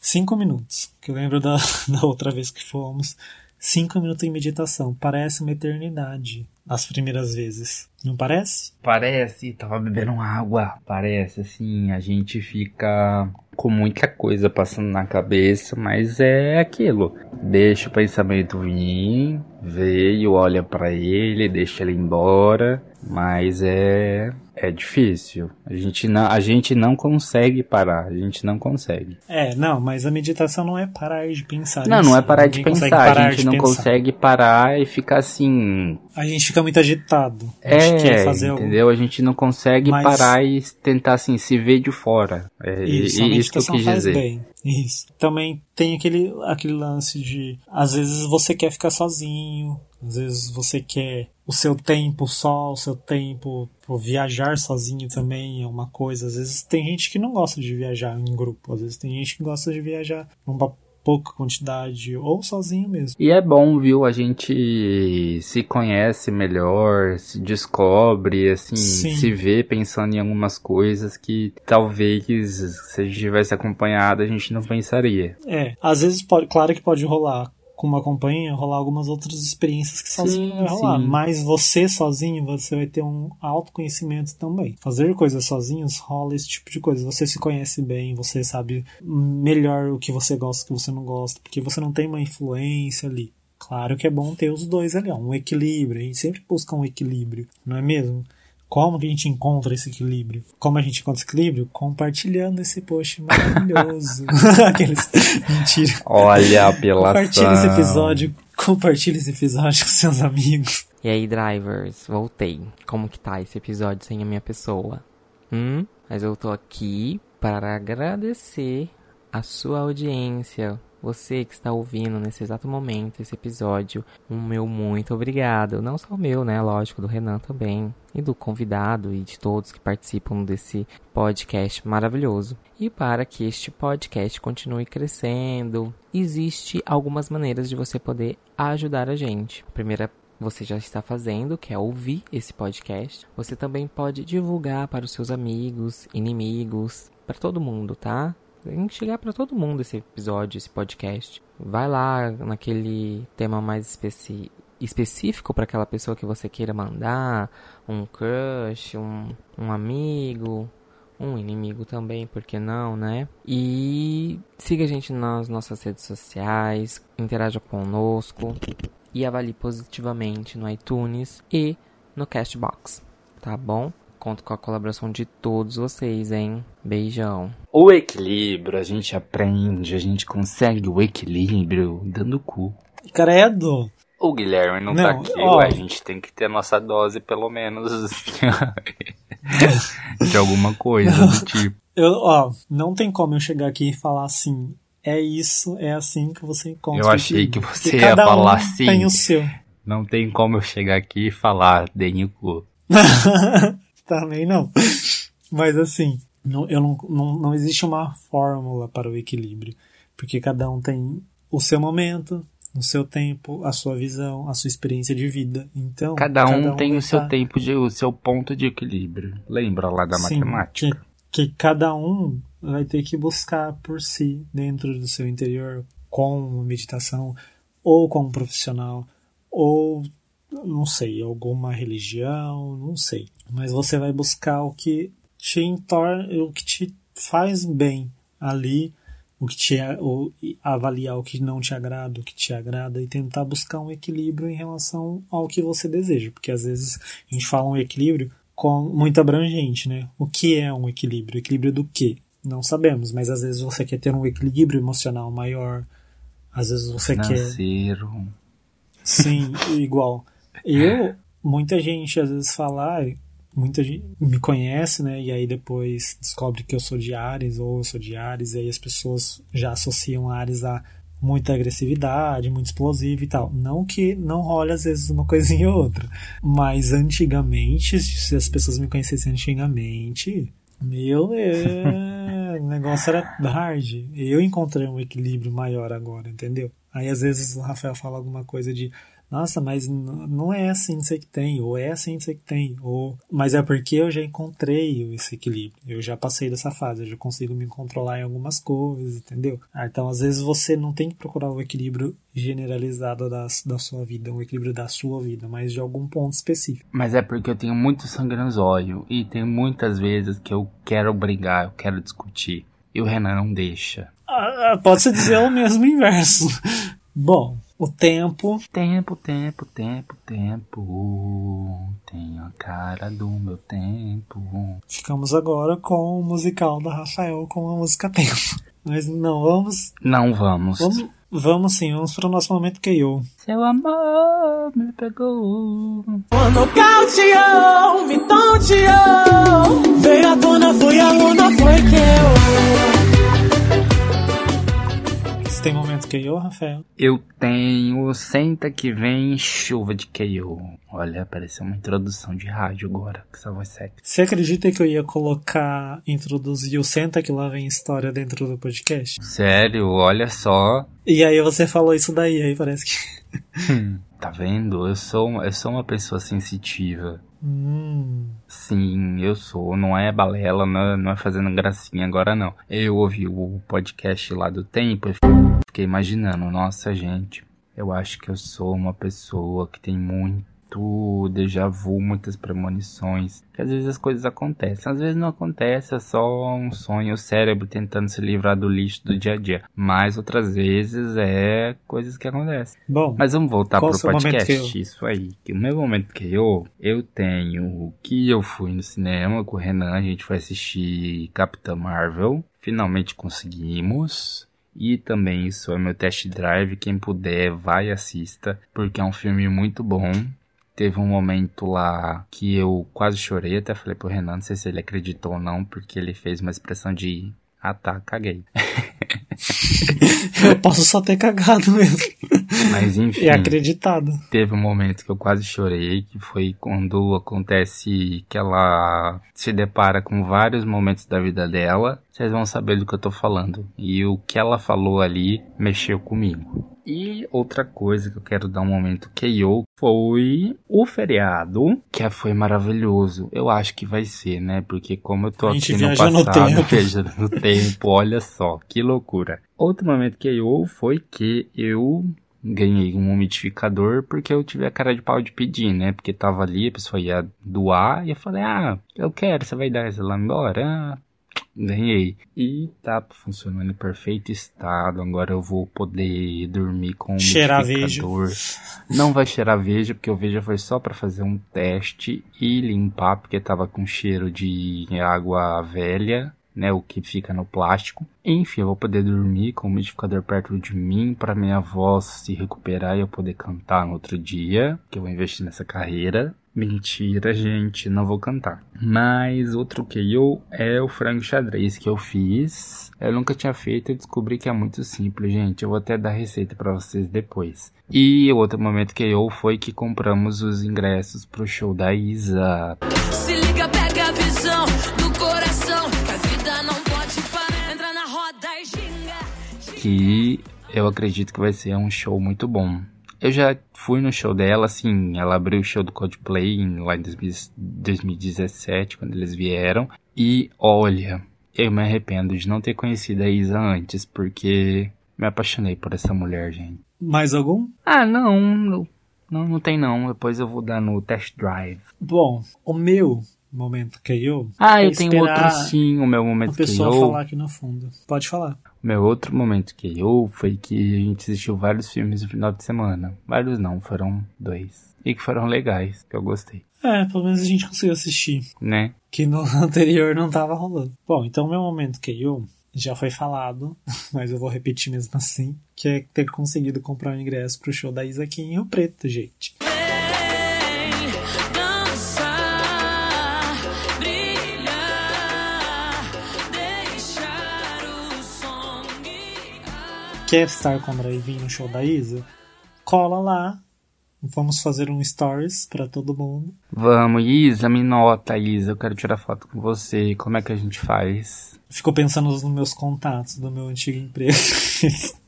Cinco minutos. Que eu lembro da, da outra vez que fomos. Cinco minutos em meditação. Parece uma eternidade. As primeiras vezes. Não parece? Parece, tava bebendo água. Parece, assim, a gente fica com muita coisa passando na cabeça, mas é aquilo. Deixa o pensamento vir, veio, olha para ele, deixa ele embora, mas é é difícil. A gente não, a gente não consegue parar, a gente não consegue. É, não, mas a meditação não é parar de pensar. Não, não é parar de pensar, parar a gente não pensar. consegue parar e ficar assim. A gente fica muito agitado. A é, entendeu? Algo. A gente não consegue mas... parar e tentar assim se ver de fora. É isso, isso que eu quis dizer. Bem. Isso. Também tem aquele, aquele lance de às vezes você quer ficar sozinho, às vezes você quer o seu tempo só, o seu tempo viajar sozinho também é uma coisa. Às vezes tem gente que não gosta de viajar em grupo, às vezes tem gente que gosta de viajar numa pouca quantidade ou sozinho mesmo. E é bom, viu? A gente se conhece melhor, se descobre, assim, Sim. se vê pensando em algumas coisas que talvez se a gente tivesse acompanhado a gente não pensaria. É, às vezes pode, claro que pode rolar com uma companhia rolar algumas outras experiências que sozinho sim, vai rolar. Sim. Mas você sozinho, você vai ter um autoconhecimento também. Fazer coisas sozinhos rola esse tipo de coisa. Você se conhece bem, você sabe melhor o que você gosta, o que você não gosta, porque você não tem uma influência ali. Claro que é bom ter os dois ali, ó, um equilíbrio. A gente sempre busca um equilíbrio, não é mesmo? Como que a gente encontra esse equilíbrio? Como a gente encontra esse equilíbrio? Compartilhando esse post maravilhoso. Aqueles... Mentira. Olha a apelação. Compartilha esse episódio. Compartilha esse episódio com seus amigos. E aí, drivers, voltei. Como que tá esse episódio sem a minha pessoa? Hum? Mas eu tô aqui para agradecer a sua audiência, você que está ouvindo nesse exato momento esse episódio, um meu muito obrigado. Não só o meu, né? Lógico, do Renan também. E do convidado e de todos que participam desse podcast maravilhoso. E para que este podcast continue crescendo, existe algumas maneiras de você poder ajudar a gente. A primeira você já está fazendo, que é ouvir esse podcast. Você também pode divulgar para os seus amigos, inimigos, para todo mundo, tá? Tem que chegar para todo mundo esse episódio, esse podcast. Vai lá naquele tema mais especi específico para aquela pessoa que você queira mandar, um crush, um, um amigo, um inimigo também, por que não, né? E siga a gente nas nossas redes sociais, interaja conosco e avalie positivamente no iTunes e no Castbox, tá bom? Conto com a colaboração de todos vocês, hein? Beijão. O equilíbrio, a gente aprende, a gente consegue o equilíbrio dando cu. Credo! O Guilherme não, tá não tá aqui, ó, a gente tem que ter a nossa dose, pelo menos, de alguma coisa do tipo. Eu, ó, não tem como eu chegar aqui e falar assim, é isso, é assim que você encontra. Eu achei que você ia falar um assim. Tem o seu. Não tem como eu chegar aqui e falar, deem o Também não. Mas assim, não, eu não, não, não existe uma fórmula para o equilíbrio. Porque cada um tem o seu momento, o seu tempo, a sua visão, a sua experiência de vida. Então, cada um, cada um tem o seu tá... tempo de o seu ponto de equilíbrio. Lembra lá da Sim, matemática? Que, que cada um vai ter que buscar por si dentro do seu interior com meditação ou com um profissional ou não sei, alguma religião, não sei. Mas você vai buscar o que te entorna, o que te faz bem ali, o que te o, avaliar o que não te agrada, o que te agrada e tentar buscar um equilíbrio em relação ao que você deseja, porque às vezes a gente fala um equilíbrio com muito abrangente, né? O que é um equilíbrio? Equilíbrio do quê? Não sabemos, mas às vezes você quer ter um equilíbrio emocional maior, às vezes você Financeiro. quer Sim, igual. Eu, muita gente às vezes fala, muita gente me conhece, né? E aí depois descobre que eu sou de Ares ou eu sou de Ares, e aí as pessoas já associam Ares a muita agressividade, muito explosivo e tal. Não que não role às vezes uma coisinha ou outra, mas antigamente, se as pessoas me conhecessem antigamente, meu, é... o negócio era hard. Eu encontrei um equilíbrio maior agora, entendeu? Aí às vezes o Rafael fala alguma coisa de nossa, mas não é assim não sei que tem, ou é assim não sei que tem, ou mas é porque eu já encontrei esse equilíbrio, eu já passei dessa fase, eu já consigo me controlar em algumas coisas, entendeu? Ah, então às vezes você não tem que procurar o equilíbrio generalizado da, da sua vida, um equilíbrio da sua vida, mas de algum ponto específico. Mas é porque eu tenho muito sangue nos olhos e tem muitas vezes que eu quero brigar, eu quero discutir. E o Renan não deixa. Ah, Pode-se dizer o mesmo inverso. Bom, o tempo. Tempo, tempo, tempo, tempo. Tenho a cara do meu tempo. Ficamos agora com o musical da Rafael com a música Tempo. Mas não, vamos. Não vamos. Vamos, vamos sim, vamos para o nosso momento KO. Seu amor me pegou. Quando nocauteou, me tonteou. Veio a dona, foi a luna, foi que eu. Você tem momento KO, Rafael? Eu tenho Senta que vem chuva de KO. Olha, pareceu uma introdução de rádio agora, que essa voz seca. Você acredita que eu ia colocar, introduzir o Senta que lá vem história dentro do podcast? Sério, olha só. E aí você falou isso daí, aí parece que. Hum, tá vendo? Eu sou, eu sou uma pessoa sensitiva. Hum. Sim, eu sou. Não é balela, não é, não é fazendo gracinha agora, não. Eu ouvi o podcast lá do Tempo e fiquei imaginando, nossa, gente, eu acho que eu sou uma pessoa que tem muito déjà vu, muitas premonições. Que às vezes as coisas acontecem, às vezes não acontece, é só um sonho, o cérebro tentando se livrar do lixo do dia a dia. Mas outras vezes é coisas que acontecem. Bom, Mas vamos voltar pro podcast, isso aí. Que o meu momento que eu, eu tenho que eu fui no cinema com o Renan, a gente foi assistir Capitã Marvel. Finalmente conseguimos. E também isso é meu test drive. Quem puder, vai e assista, porque é um filme muito bom. Teve um momento lá que eu quase chorei, até falei pro Renan, não sei se ele acreditou ou não, porque ele fez uma expressão de ah tá, caguei. eu posso só ter cagado mesmo. Mas enfim. E acreditado. Teve um momento que eu quase chorei, que foi quando acontece que ela se depara com vários momentos da vida dela. Vocês vão saber do que eu tô falando. E o que ela falou ali mexeu comigo. E outra coisa que eu quero dar um momento KO foi o feriado, que foi maravilhoso. Eu acho que vai ser, né? Porque como eu tô aqui no no passado, viajando no tempo, olha só, que loucura. Outro momento KO foi que eu ganhei um umidificador porque eu tive a cara de pau de pedir, né? Porque tava ali, a pessoa ia doar e eu falei, ah, eu quero, você vai dar essa lá embora? Ah, ganhei. E tá funcionando em perfeito estado. Agora eu vou poder dormir com um Cheirar umidificador. Não vai cheirar veja, porque o veja foi só pra fazer um teste e limpar, porque tava com cheiro de água velha. Né, o que fica no plástico. Enfim, eu vou poder dormir com o umidificador perto de mim para minha voz se recuperar e eu poder cantar no outro dia, que eu vou investir nessa carreira. Mentira, gente, não vou cantar. Mas outro KO é o frango xadrez que eu fiz. Eu nunca tinha feito e descobri que é muito simples, gente. Eu vou até dar receita para vocês depois. E outro momento KO foi que compramos os ingressos pro show da Isa. Se liga, pega a visão do coração. Que a vida não pode parar. Entra na roda e ginga. que eu acredito que vai ser um show muito bom. Eu já fui no show dela, assim, ela abriu o show do Coldplay em- lá em 2000 2017, quando eles vieram. E olha, eu me arrependo de não ter conhecido a Isa antes, porque me apaixonei por essa mulher, gente. Mais algum? Ah, não, não, não, não tem não. Depois eu vou dar no test drive. Bom, o meu momento KO. Ah, é eu tenho esperar outro sim, o meu momento Uma pessoa KO. falar aqui no fundo. Pode falar. O Meu outro momento que eu foi que a gente assistiu vários filmes no final de semana. Vários não, foram dois. E que foram legais, que eu gostei, É, pelo menos a gente conseguiu assistir. né? Que no anterior não tava rolando. Bom, então o meu momento KO já foi falado, mas eu vou repetir mesmo assim, que é ter conseguido comprar o ingresso pro show da Isa aqui em Rio Preto, gente. Quer estar com a drive no show da Isa? Cola lá. Vamos fazer um stories pra todo mundo. Vamos, Isa, me nota, Isa. Eu quero tirar foto com você. Como é que a gente faz? Ficou pensando nos meus contatos do meu antigo emprego.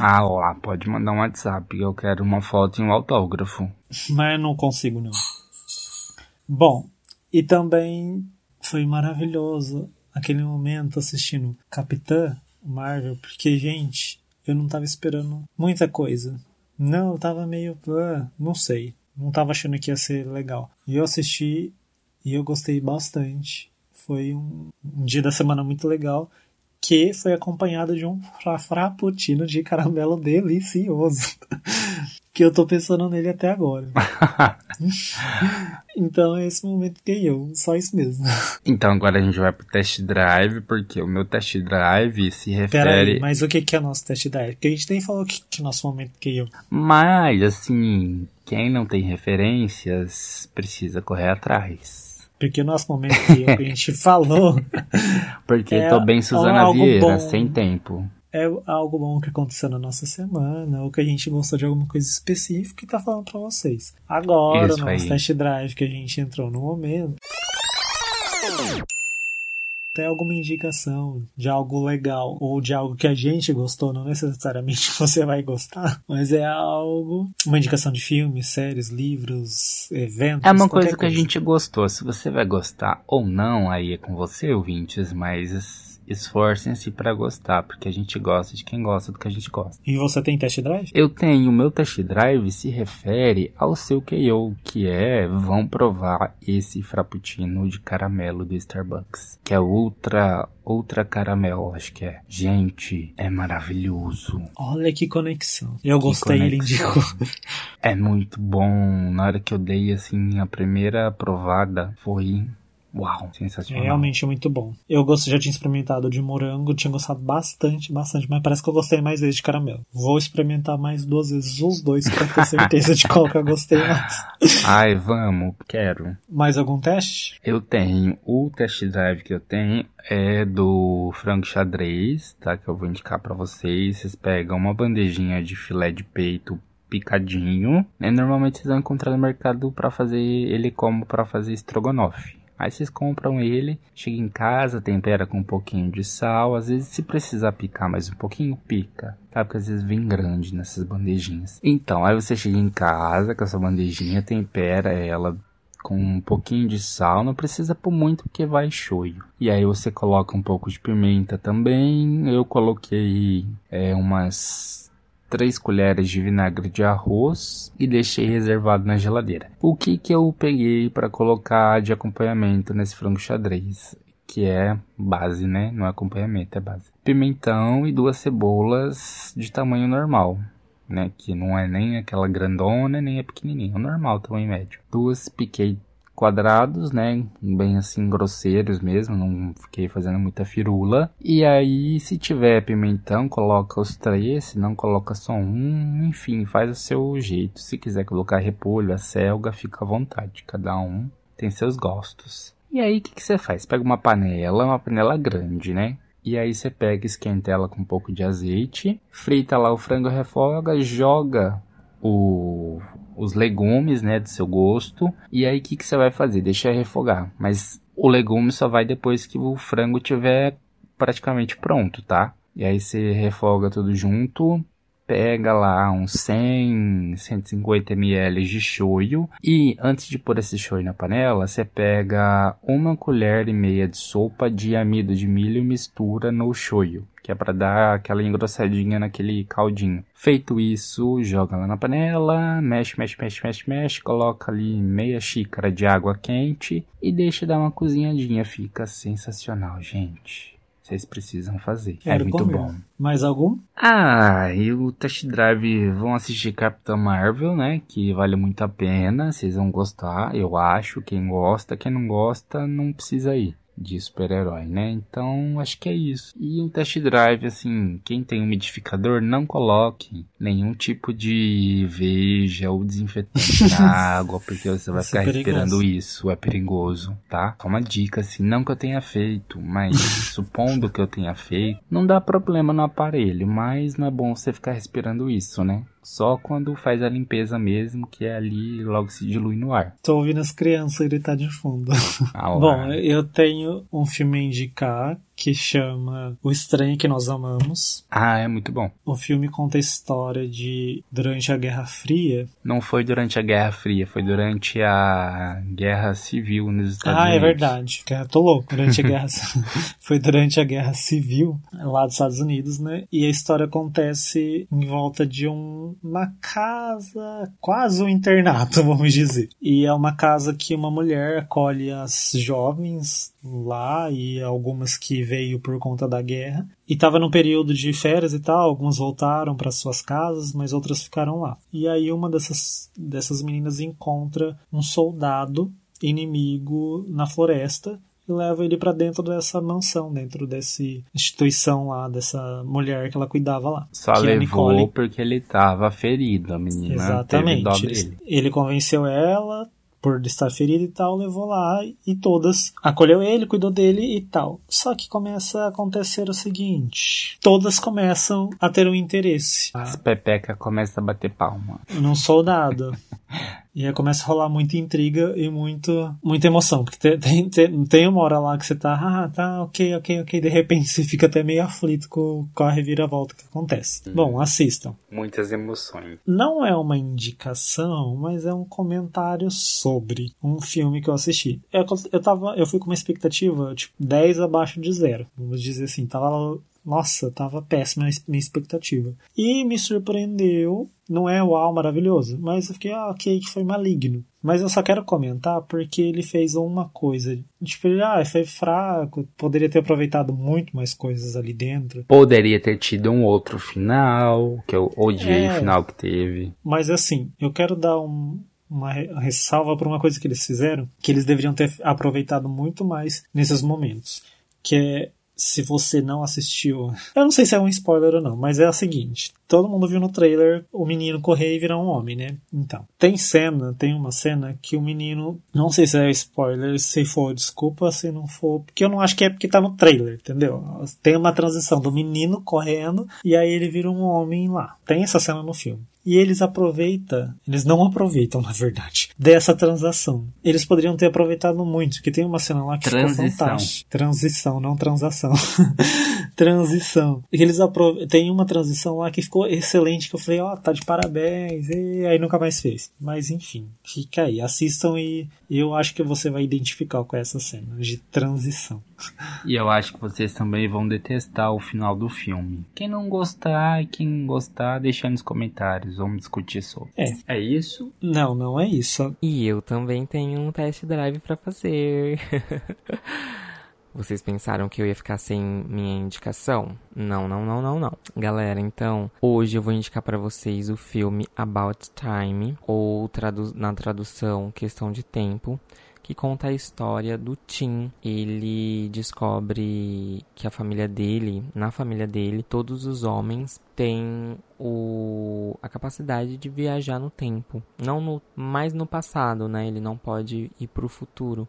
Ah lá, pode mandar um WhatsApp. Eu quero uma foto e um autógrafo. Mas não consigo, não. Bom, e também foi maravilhoso aquele momento assistindo Capitã Marvel, porque, gente, eu não tava esperando muita coisa. Não, eu tava meio. ah, não sei. Não tava achando que ia ser legal. E eu assisti e eu gostei bastante. Foi um, um dia da semana muito legal. Que foi acompanhado de um fra- frappuccino de caramelo delicioso. que eu tô pensando nele até agora. Então é esse momento que eu, só isso mesmo. Então agora a gente vai pro test drive, porque o meu test drive se refere. mas o que que é nosso test drive? Porque a gente nem falou que, que nosso momento que eu. Mas, assim, quem não tem referências precisa correr atrás. Porque o nosso momento que eu que a gente falou Porque É tô bem Suzana algo Vieira, bom. sem tempo. É algo bom que aconteceu na nossa semana, ou que a gente gostou de alguma coisa específica e tá falando pra vocês. Agora, Isso no nosso test drive que a gente entrou no momento. Tem alguma indicação de algo legal ou de algo que a gente gostou, não necessariamente você vai gostar, mas é algo, uma indicação de filmes, séries, livros, eventos. É uma qualquer coisa que a gente gostou. Se você vai gostar ou não, aí é com você, ouvintes, mas esforcem-se pra gostar, porque a gente gosta de quem gosta do que a gente gosta. E você tem test drive? Eu tenho, o meu test drive se refere ao seu KO, que é, vão provar esse frappuccino de caramelo do Starbucks, que é ultra, ultra caramelo, acho que é. Gente, é maravilhoso. Olha que conexão. Eu gostei, ele conexão. indicou. É muito bom. Na hora que eu dei, assim, a primeira provada foi, uau, É sensacional. realmente muito bom. Eu gosto, já tinha experimentado de morango, tinha gostado bastante, bastante, mas parece que eu gostei mais desse de caramelo. Vou experimentar mais duas vezes os dois pra ter certeza de qual que eu gostei mais. Ai, vamos, quero. Mais algum teste? Eu tenho, o test drive que eu tenho é do frango xadrez, tá? Que eu vou indicar pra vocês. Vocês pegam uma bandejinha de filé de peito picadinho. Né? Normalmente vocês vão encontrar no mercado pra fazer ele como pra fazer estrogonofe. Aí vocês compram ele, chega em casa, tempera com um pouquinho de sal. Às vezes, se precisar picar mais um pouquinho, pica. Tá? Porque às vezes vem grande nessas bandejinhas. Então, aí você chega em casa com essa bandejinha, tempera ela com um pouquinho de sal, não precisa pôr muito porque vai shoyu. E aí você coloca um pouco de pimenta também. Eu coloquei é, umas 3 colheres de vinagre de arroz e deixei reservado na geladeira. O que que eu peguei para colocar de acompanhamento nesse frango xadrez? Que é base, né? Não é acompanhamento, é base. Pimentão e duas cebolas de tamanho normal né? Que não é nem aquela grandona, nem é pequenininha, é normal, tamanho médio. Duas piquei quadrados, né? Bem assim, grosseiros mesmo, não fiquei fazendo muita firula. E aí, se tiver pimentão, coloca os três, se não coloca só um, enfim, faz o seu jeito. Se quiser colocar repolho, a fica à vontade, cada um tem seus gostos. E aí, o que, que você faz? Pega uma panela, uma panela grande, né? E aí você pega, esquenta ela com um pouco de azeite, frita lá o frango, refoga, joga o, os legumes, né, do seu gosto. E aí o que, que você vai fazer? Deixa refogar. Mas o legume só vai depois que o frango tiver praticamente pronto, tá? E aí você refoga tudo junto, pega lá uns 100, 150 ml de shoyu e antes de pôr esse shoyu na panela, você pega uma colher e meia de sopa de amido de milho e mistura no shoyu, que é para dar aquela engrossadinha naquele caldinho. Feito isso, joga lá na panela, mexe, mexe, mexe, mexe, mexe, coloca ali meia xícara de água quente e deixa dar uma cozinhadinha, fica sensacional, gente. Vocês precisam fazer. é Quero muito comer. bom. Mais algum? Ah, e o test drive vão assistir Capitã Marvel, né? Que vale muito a pena. Vocês vão gostar, eu acho. Quem gosta, quem não gosta, não precisa ir de super-herói, né? Então, acho que é isso. E um test drive, assim, quem tem umidificador, não coloque nenhum tipo de veja ou desinfetante na água, porque você vai Isso é ficar perigoso. respirando isso, é perigoso, tá? Só uma dica, assim, não que eu tenha feito, mas supondo que eu tenha feito, não dá problema no aparelho, mas não é bom você ficar respirando isso, né? Só quando faz a limpeza mesmo, que é ali logo se dilui no ar. Tô ouvindo as crianças gritar de fundo. Ah. Bom, eu tenho um filme a indicar que chama O Estranho que Nós Amamos. Ah, é muito bom. O filme conta a história de durante a Guerra Fria. Não foi durante a Guerra Fria, foi durante a Guerra Civil nos Estados ah, Unidos. é verdade. Eu tô louco. Durante a guerra foi durante a Guerra Civil lá dos Estados Unidos, né? E a história acontece em volta de um, uma casa, quase um internato, vamos dizer. E é uma casa que uma mulher acolhe as jovens lá e algumas que veio por conta da guerra. E estava num período de férias e tal, algumas voltaram para suas casas, mas outras ficaram lá. E aí uma dessas, dessas meninas encontra um soldado inimigo na floresta e leva ele para dentro dessa mansão, dentro dessa instituição lá, dessa mulher que ela cuidava lá. Só que é levou Nicole. porque ele tava ferido, a menina Exatamente. teve dó Ele, ele convenceu ela por estar ferida e tal, levou lá e todas acolheu ele, cuidou dele e tal. Só que começa a acontecer o seguinte: todas começam a ter um interesse As pepeca começa a bater palma. num soldado. E aí começa a rolar muita intriga e muito, muita emoção. Porque tem, tem, tem, uma hora lá que você tá, ah, tá, ok, ok, ok. De repente você fica até meio aflito com, com a reviravolta que acontece. Bom, assistam. Muitas emoções. Não é uma indicação, mas é um comentário sobre um filme que eu assisti. Eu, eu, tava, eu fui com uma expectativa, tipo, 10 abaixo de zero. Vamos dizer assim, tava nossa, tava péssima a minha expectativa. E me surpreendeu. Não é uau, maravilhoso, mas eu fiquei, ah, ok, que foi maligno. Mas eu só quero comentar porque ele fez uma coisa. Tipo, ele, ah, foi fraco, poderia ter aproveitado muito mais coisas ali dentro. Poderia ter tido um outro final, que eu odiei É. o final que teve. Mas assim, eu quero dar um, uma re- ressalva para uma coisa que eles fizeram, que eles deveriam ter aproveitado muito mais nesses momentos. Que é, se você não assistiu. Eu não sei se é um spoiler ou não, mas é o seguinte: todo mundo viu no trailer o menino correr e virar um homem, né? Então, tem cena, tem uma cena que o menino. Não sei se é spoiler, se for, desculpa se não for, porque eu não acho que é porque tá no trailer, entendeu? Tem uma transição do menino correndo e aí ele vira um homem lá. Tem essa cena no filme. E eles aproveitam, eles não aproveitam, na verdade, dessa transação. Eles poderiam ter aproveitado muito, porque tem uma cena lá que ficou Transição. fantástica. Transição, não transação. transição. Eles apro... Tem uma transição lá que ficou excelente, que eu falei, ó, tá de parabéns, e aí nunca mais fez. Mas enfim, fica aí, assistam e eu acho que você vai identificar com essa cena de transição. E eu acho que vocês também vão detestar o final do filme. Quem não gostar e quem gostar, deixa aí nos comentários. Vamos discutir sobre. É. É isso? Não, não é isso. E eu também tenho um test drive pra fazer. Vocês pensaram que eu ia ficar sem minha indicação? Não, não, não, não, não. Galera, então, hoje eu vou indicar pra vocês o filme About Time, ou tradu na tradução Questão de Tempo, que conta a história do Tim. Ele descobre que a família dele, na família dele, todos os homens têm o, a capacidade de viajar no tempo. Não no, mais no passado, né? Ele não pode ir pro futuro.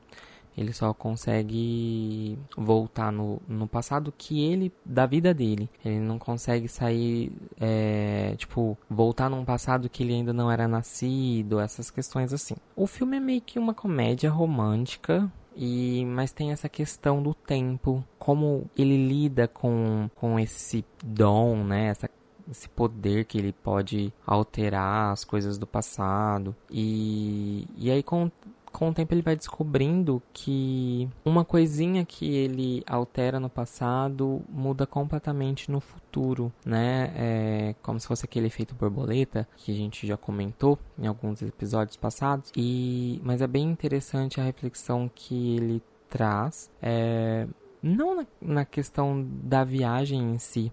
Ele só consegue voltar no, no passado que ele, da vida dele. Ele não consegue sair, é, tipo, voltar num passado que ele ainda não era nascido, essas questões assim. O filme é meio que uma comédia romântica, e mas tem essa questão do tempo, como ele lida com, com esse dom, né? Essa, esse poder que ele pode alterar as coisas do passado. E, e aí com, com o tempo ele vai descobrindo que uma coisinha que ele altera no passado muda completamente no futuro, né? É como se fosse aquele efeito borboleta que a gente já comentou em alguns episódios passados. E mas é bem interessante a reflexão que ele traz, é, não na, na questão da viagem em si,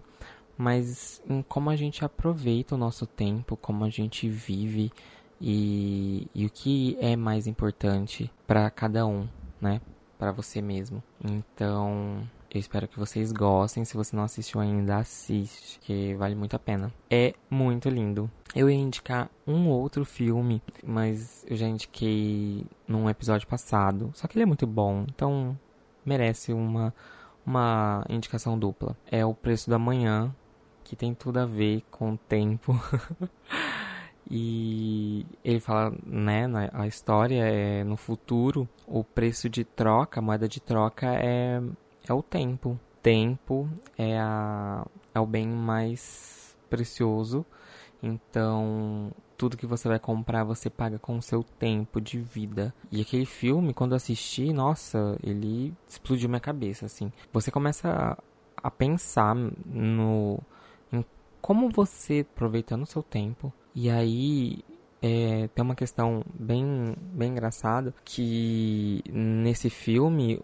mas em como a gente aproveita o nosso tempo, como a gente vive e, e o que é mais importante para cada um, né? Para você mesmo. Então, eu espero que vocês gostem. Se você não assistiu ainda, assiste, que vale muito a pena. É muito lindo. Eu ia indicar um outro filme, mas eu já indiquei num episódio passado. Só que ele é muito bom, então merece uma, uma indicação dupla. É O Preço da Manhã, que tem tudo a ver com o tempo. E ele fala, né, na, a história é no futuro, o preço de troca, a moeda de troca é, é o tempo. tempo é, a, é o bem mais precioso. Então, tudo que você vai comprar você paga com o seu tempo de vida. E aquele filme, quando eu assisti, nossa, ele explodiu minha cabeça, assim. Você começa a, a pensar no como você aproveitando o seu tempo. E aí é, tem uma questão bem, bem engraçada que nesse filme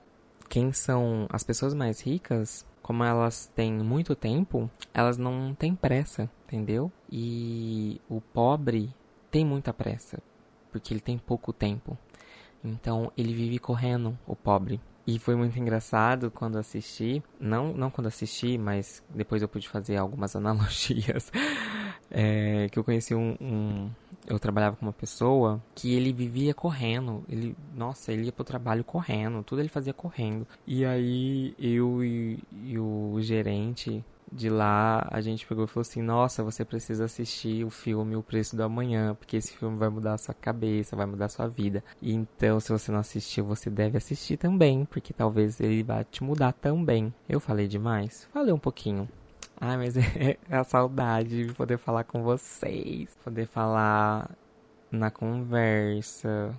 quem são as pessoas mais ricas, como elas têm muito tempo, elas não têm pressa, entendeu? E o pobre tem muita pressa, porque ele tem pouco tempo. Então ele vive correndo, o pobre. E foi muito engraçado quando assisti, não, não quando assisti, mas depois eu pude fazer algumas analogias. É, que eu conheci um, um, Eu trabalhava com uma pessoa que ele vivia correndo. Ele, nossa, ele ia pro trabalho correndo, tudo ele fazia correndo. E aí eu e, e o gerente de lá, a gente pegou e falou assim: Nossa, você precisa assistir o filme O Preço do Amanhã, porque esse filme vai mudar a sua cabeça, vai mudar a sua vida. E então, se você não assistiu, você deve assistir também, porque talvez ele vá te mudar também. Eu falei demais? Falei um pouquinho. Ai, mas é a saudade de poder falar com vocês, poder falar na conversa.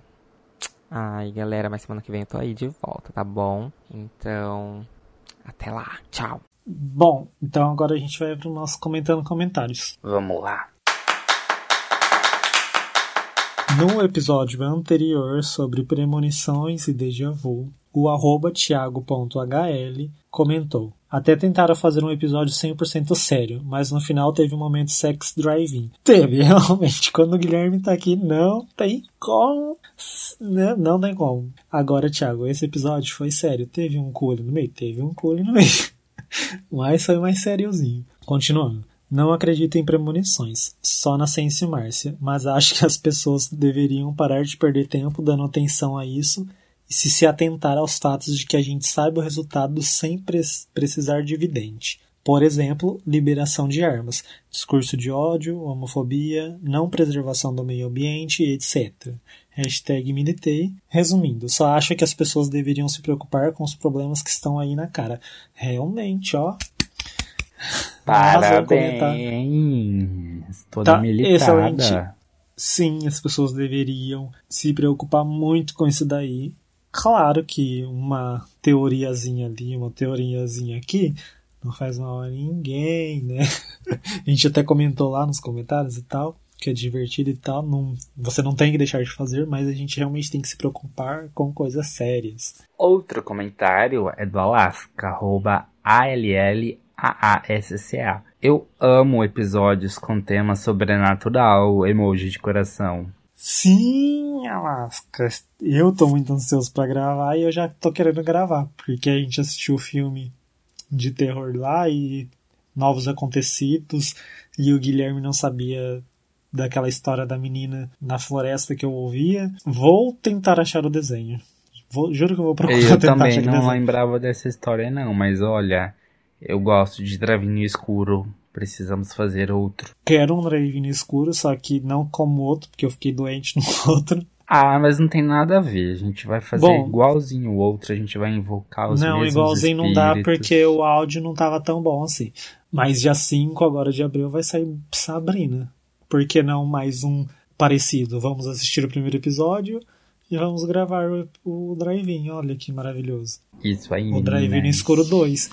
Ai, galera, mas semana que vem eu tô aí de volta, tá bom? Então, até lá. Tchau. Bom, então agora a gente vai pro nosso comentando comentários. Vamos lá. No episódio anterior sobre premonições e déjà vu, o arroba thiago.hl comentou até tentaram fazer um episódio 100% sério, mas no final teve um momento sex driving. Teve, realmente. Quando o Guilherme tá aqui, não tem como. Né? Não tem como. Agora, Thiago, esse episódio foi sério. Teve um cu no meio? Teve um cu no meio. mas foi mais sériozinho. Continuando. Não acredito em premonições, só na ciência Márcia, mas acho que as pessoas deveriam parar de perder tempo dando atenção a isso e se se atentar aos fatos de que a gente saiba o resultado sem pre precisar de evidente. Por exemplo, liberação de armas, discurso de ódio, homofobia, não preservação do meio ambiente, etc. Hashtag militei. Resumindo, só acho que as pessoas deveriam se preocupar com os problemas que estão aí na cara. Realmente, ó. Parabéns! Toda Tá militada. excelente. Sim, as pessoas deveriam se preocupar muito com isso daí. Claro que uma teoriazinha ali, uma teoriazinha aqui, não faz mal a ninguém, né? A gente até comentou lá nos comentários e tal, que é divertido e tal. Não, você não tem que deixar de fazer, mas a gente realmente tem que se preocupar com coisas sérias. Outro comentário é do Alaska, arroba A-L-L-A-A-S-C-A. Eu amo episódios com tema sobrenatural, emoji de coração. Sim, Alaska. Eu tô muito ansioso pra gravar e eu já tô querendo gravar, porque a gente assistiu o filme de terror lá e novos acontecidos e o Guilherme não sabia daquela história da menina na floresta que eu ouvia. Vou tentar achar o desenho. Vou, juro que eu vou procurar Eu tentar também achar não desenho. lembrava dessa história não, mas olha, eu gosto de Dravinho Escuro. Precisamos fazer outro. Quero um drive no escuro, só que não como outro, porque eu fiquei doente no outro. Ah, mas não tem nada a ver. A gente vai fazer Bom. igualzinho o outro. A gente vai invocar os não, igualzinho não dá espíritos. porque o áudio não tava tão bom assim. Mas dia 5 agora de abril vai sair Sabrina. Por que não mais um parecido? Vamos assistir o primeiro episódio e vamos gravar o, o Drive-In. Olha que maravilhoso. Isso aí, O Drive-In meninas. escuro 2.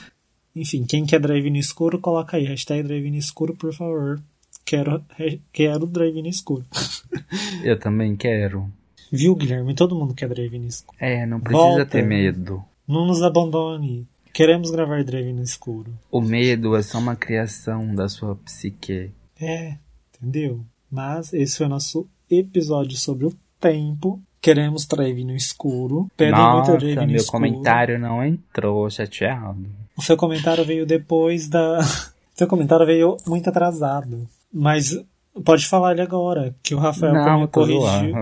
Enfim, quem quer Drive-In no escuro, coloca aí. Hashtag Drive-In no escuro, por favor. Quero, quero Drive-In no escuro. Eu também quero. Viu, Guilherme? Todo mundo quer Drive-In no escuro. É, não precisa Volta. ter medo. Não nos abandone. Queremos gravar Drive-In no escuro. O medo é só uma criação da sua psique. É, entendeu? Mas esse foi o nosso episódio sobre o tempo. Queremos drive no escuro. Pedem muito Nossa, drive no meu escuro. comentário não entrou, chateado. O seu comentário veio depois da. seu comentário veio muito atrasado. Mas pode falar ele agora, que o Rafael não, corrigiu.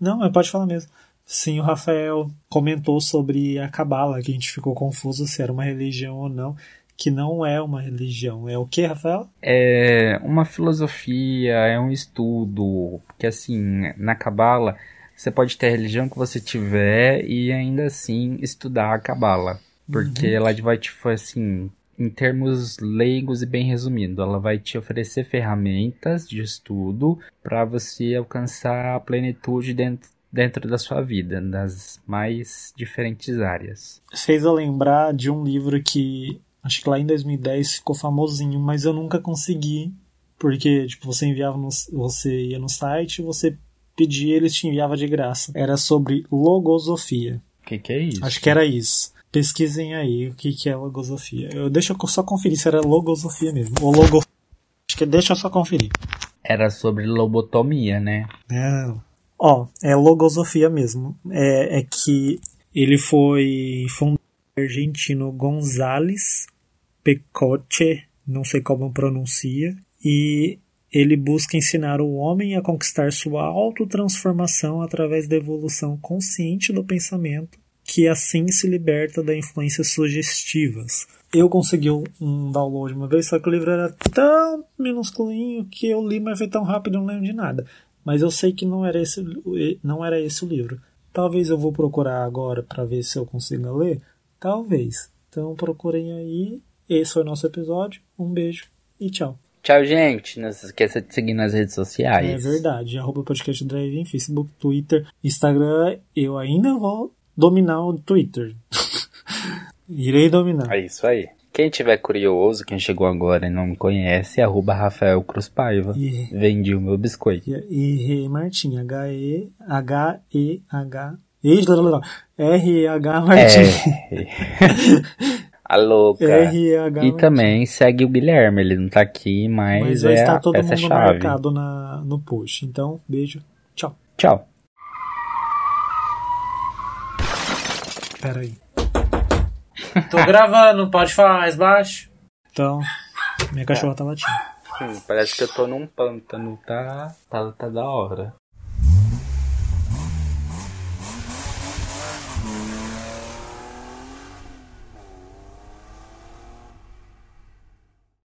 Não, mas pode falar mesmo. Sim, o Rafael comentou sobre a Cabala, que a gente ficou confuso se era uma religião ou não. Que não é uma religião. É o que, Rafael? É uma filosofia, é um estudo. Porque assim, na Cabala, você pode ter a religião que você tiver e ainda assim estudar a Cabala. Porque ela vai te foi assim, em termos leigos e bem resumindo, ela vai te oferecer ferramentas de estudo para você alcançar a plenitude dentro, dentro da sua vida, nas mais diferentes áreas. Fez eu lembrar de um livro que acho que lá em 2010 ficou famosinho, mas eu nunca consegui, porque tipo, você enviava no, você ia no site, você pedia, eles te enviavam de graça. Era sobre logosofia. O que, que é isso? Acho que era isso. Pesquisem aí o que, que é logosofia. Eu, deixa eu só conferir se era logosofia mesmo. Ou logo. Acho que deixa eu só conferir. Era sobre lobotomia, né? É. Ó, é logosofia mesmo. É, é que ele foi fundado argentino González Pecoche, não sei como pronuncia, e ele busca ensinar o homem a conquistar sua autotransformação através da evolução consciente do pensamento, que assim se liberta da influências sugestivas. Eu consegui um download uma vez, só que o livro era tão minusculinho que eu li, mas foi tão rápido, não lembro de nada. Mas eu sei que não era esse, não era esse o livro. Talvez eu vou procurar agora para ver se eu consigo ler. Talvez. Então procurem aí. Esse foi o nosso episódio. Um beijo e tchau. Tchau, gente. Não se esqueça de seguir nas redes sociais. É verdade. Arroba podcast Drive Facebook, Twitter, Instagram. Eu ainda vou dominar o Twitter. Irei dominar. É isso aí. Quem tiver curioso, quem chegou agora e não me conhece, arroba Rafael Cruz Paiva. E, Vendi o meu biscoito. e, e Martim. H-E... H-E-H... R-E-H Martim. É. A louca. R-E-H E também segue o Guilherme, ele não tá aqui, mas, Mas vai é estar a todo mundo peça-chave. marcado na, no post. Então, beijo. Tchau. Tchau. Pera aí. Tô gravando, pode falar mais baixo? Então, minha cachorra tá latindo. Hum, parece que eu tô num pântano, tá? Tá, tá da hora.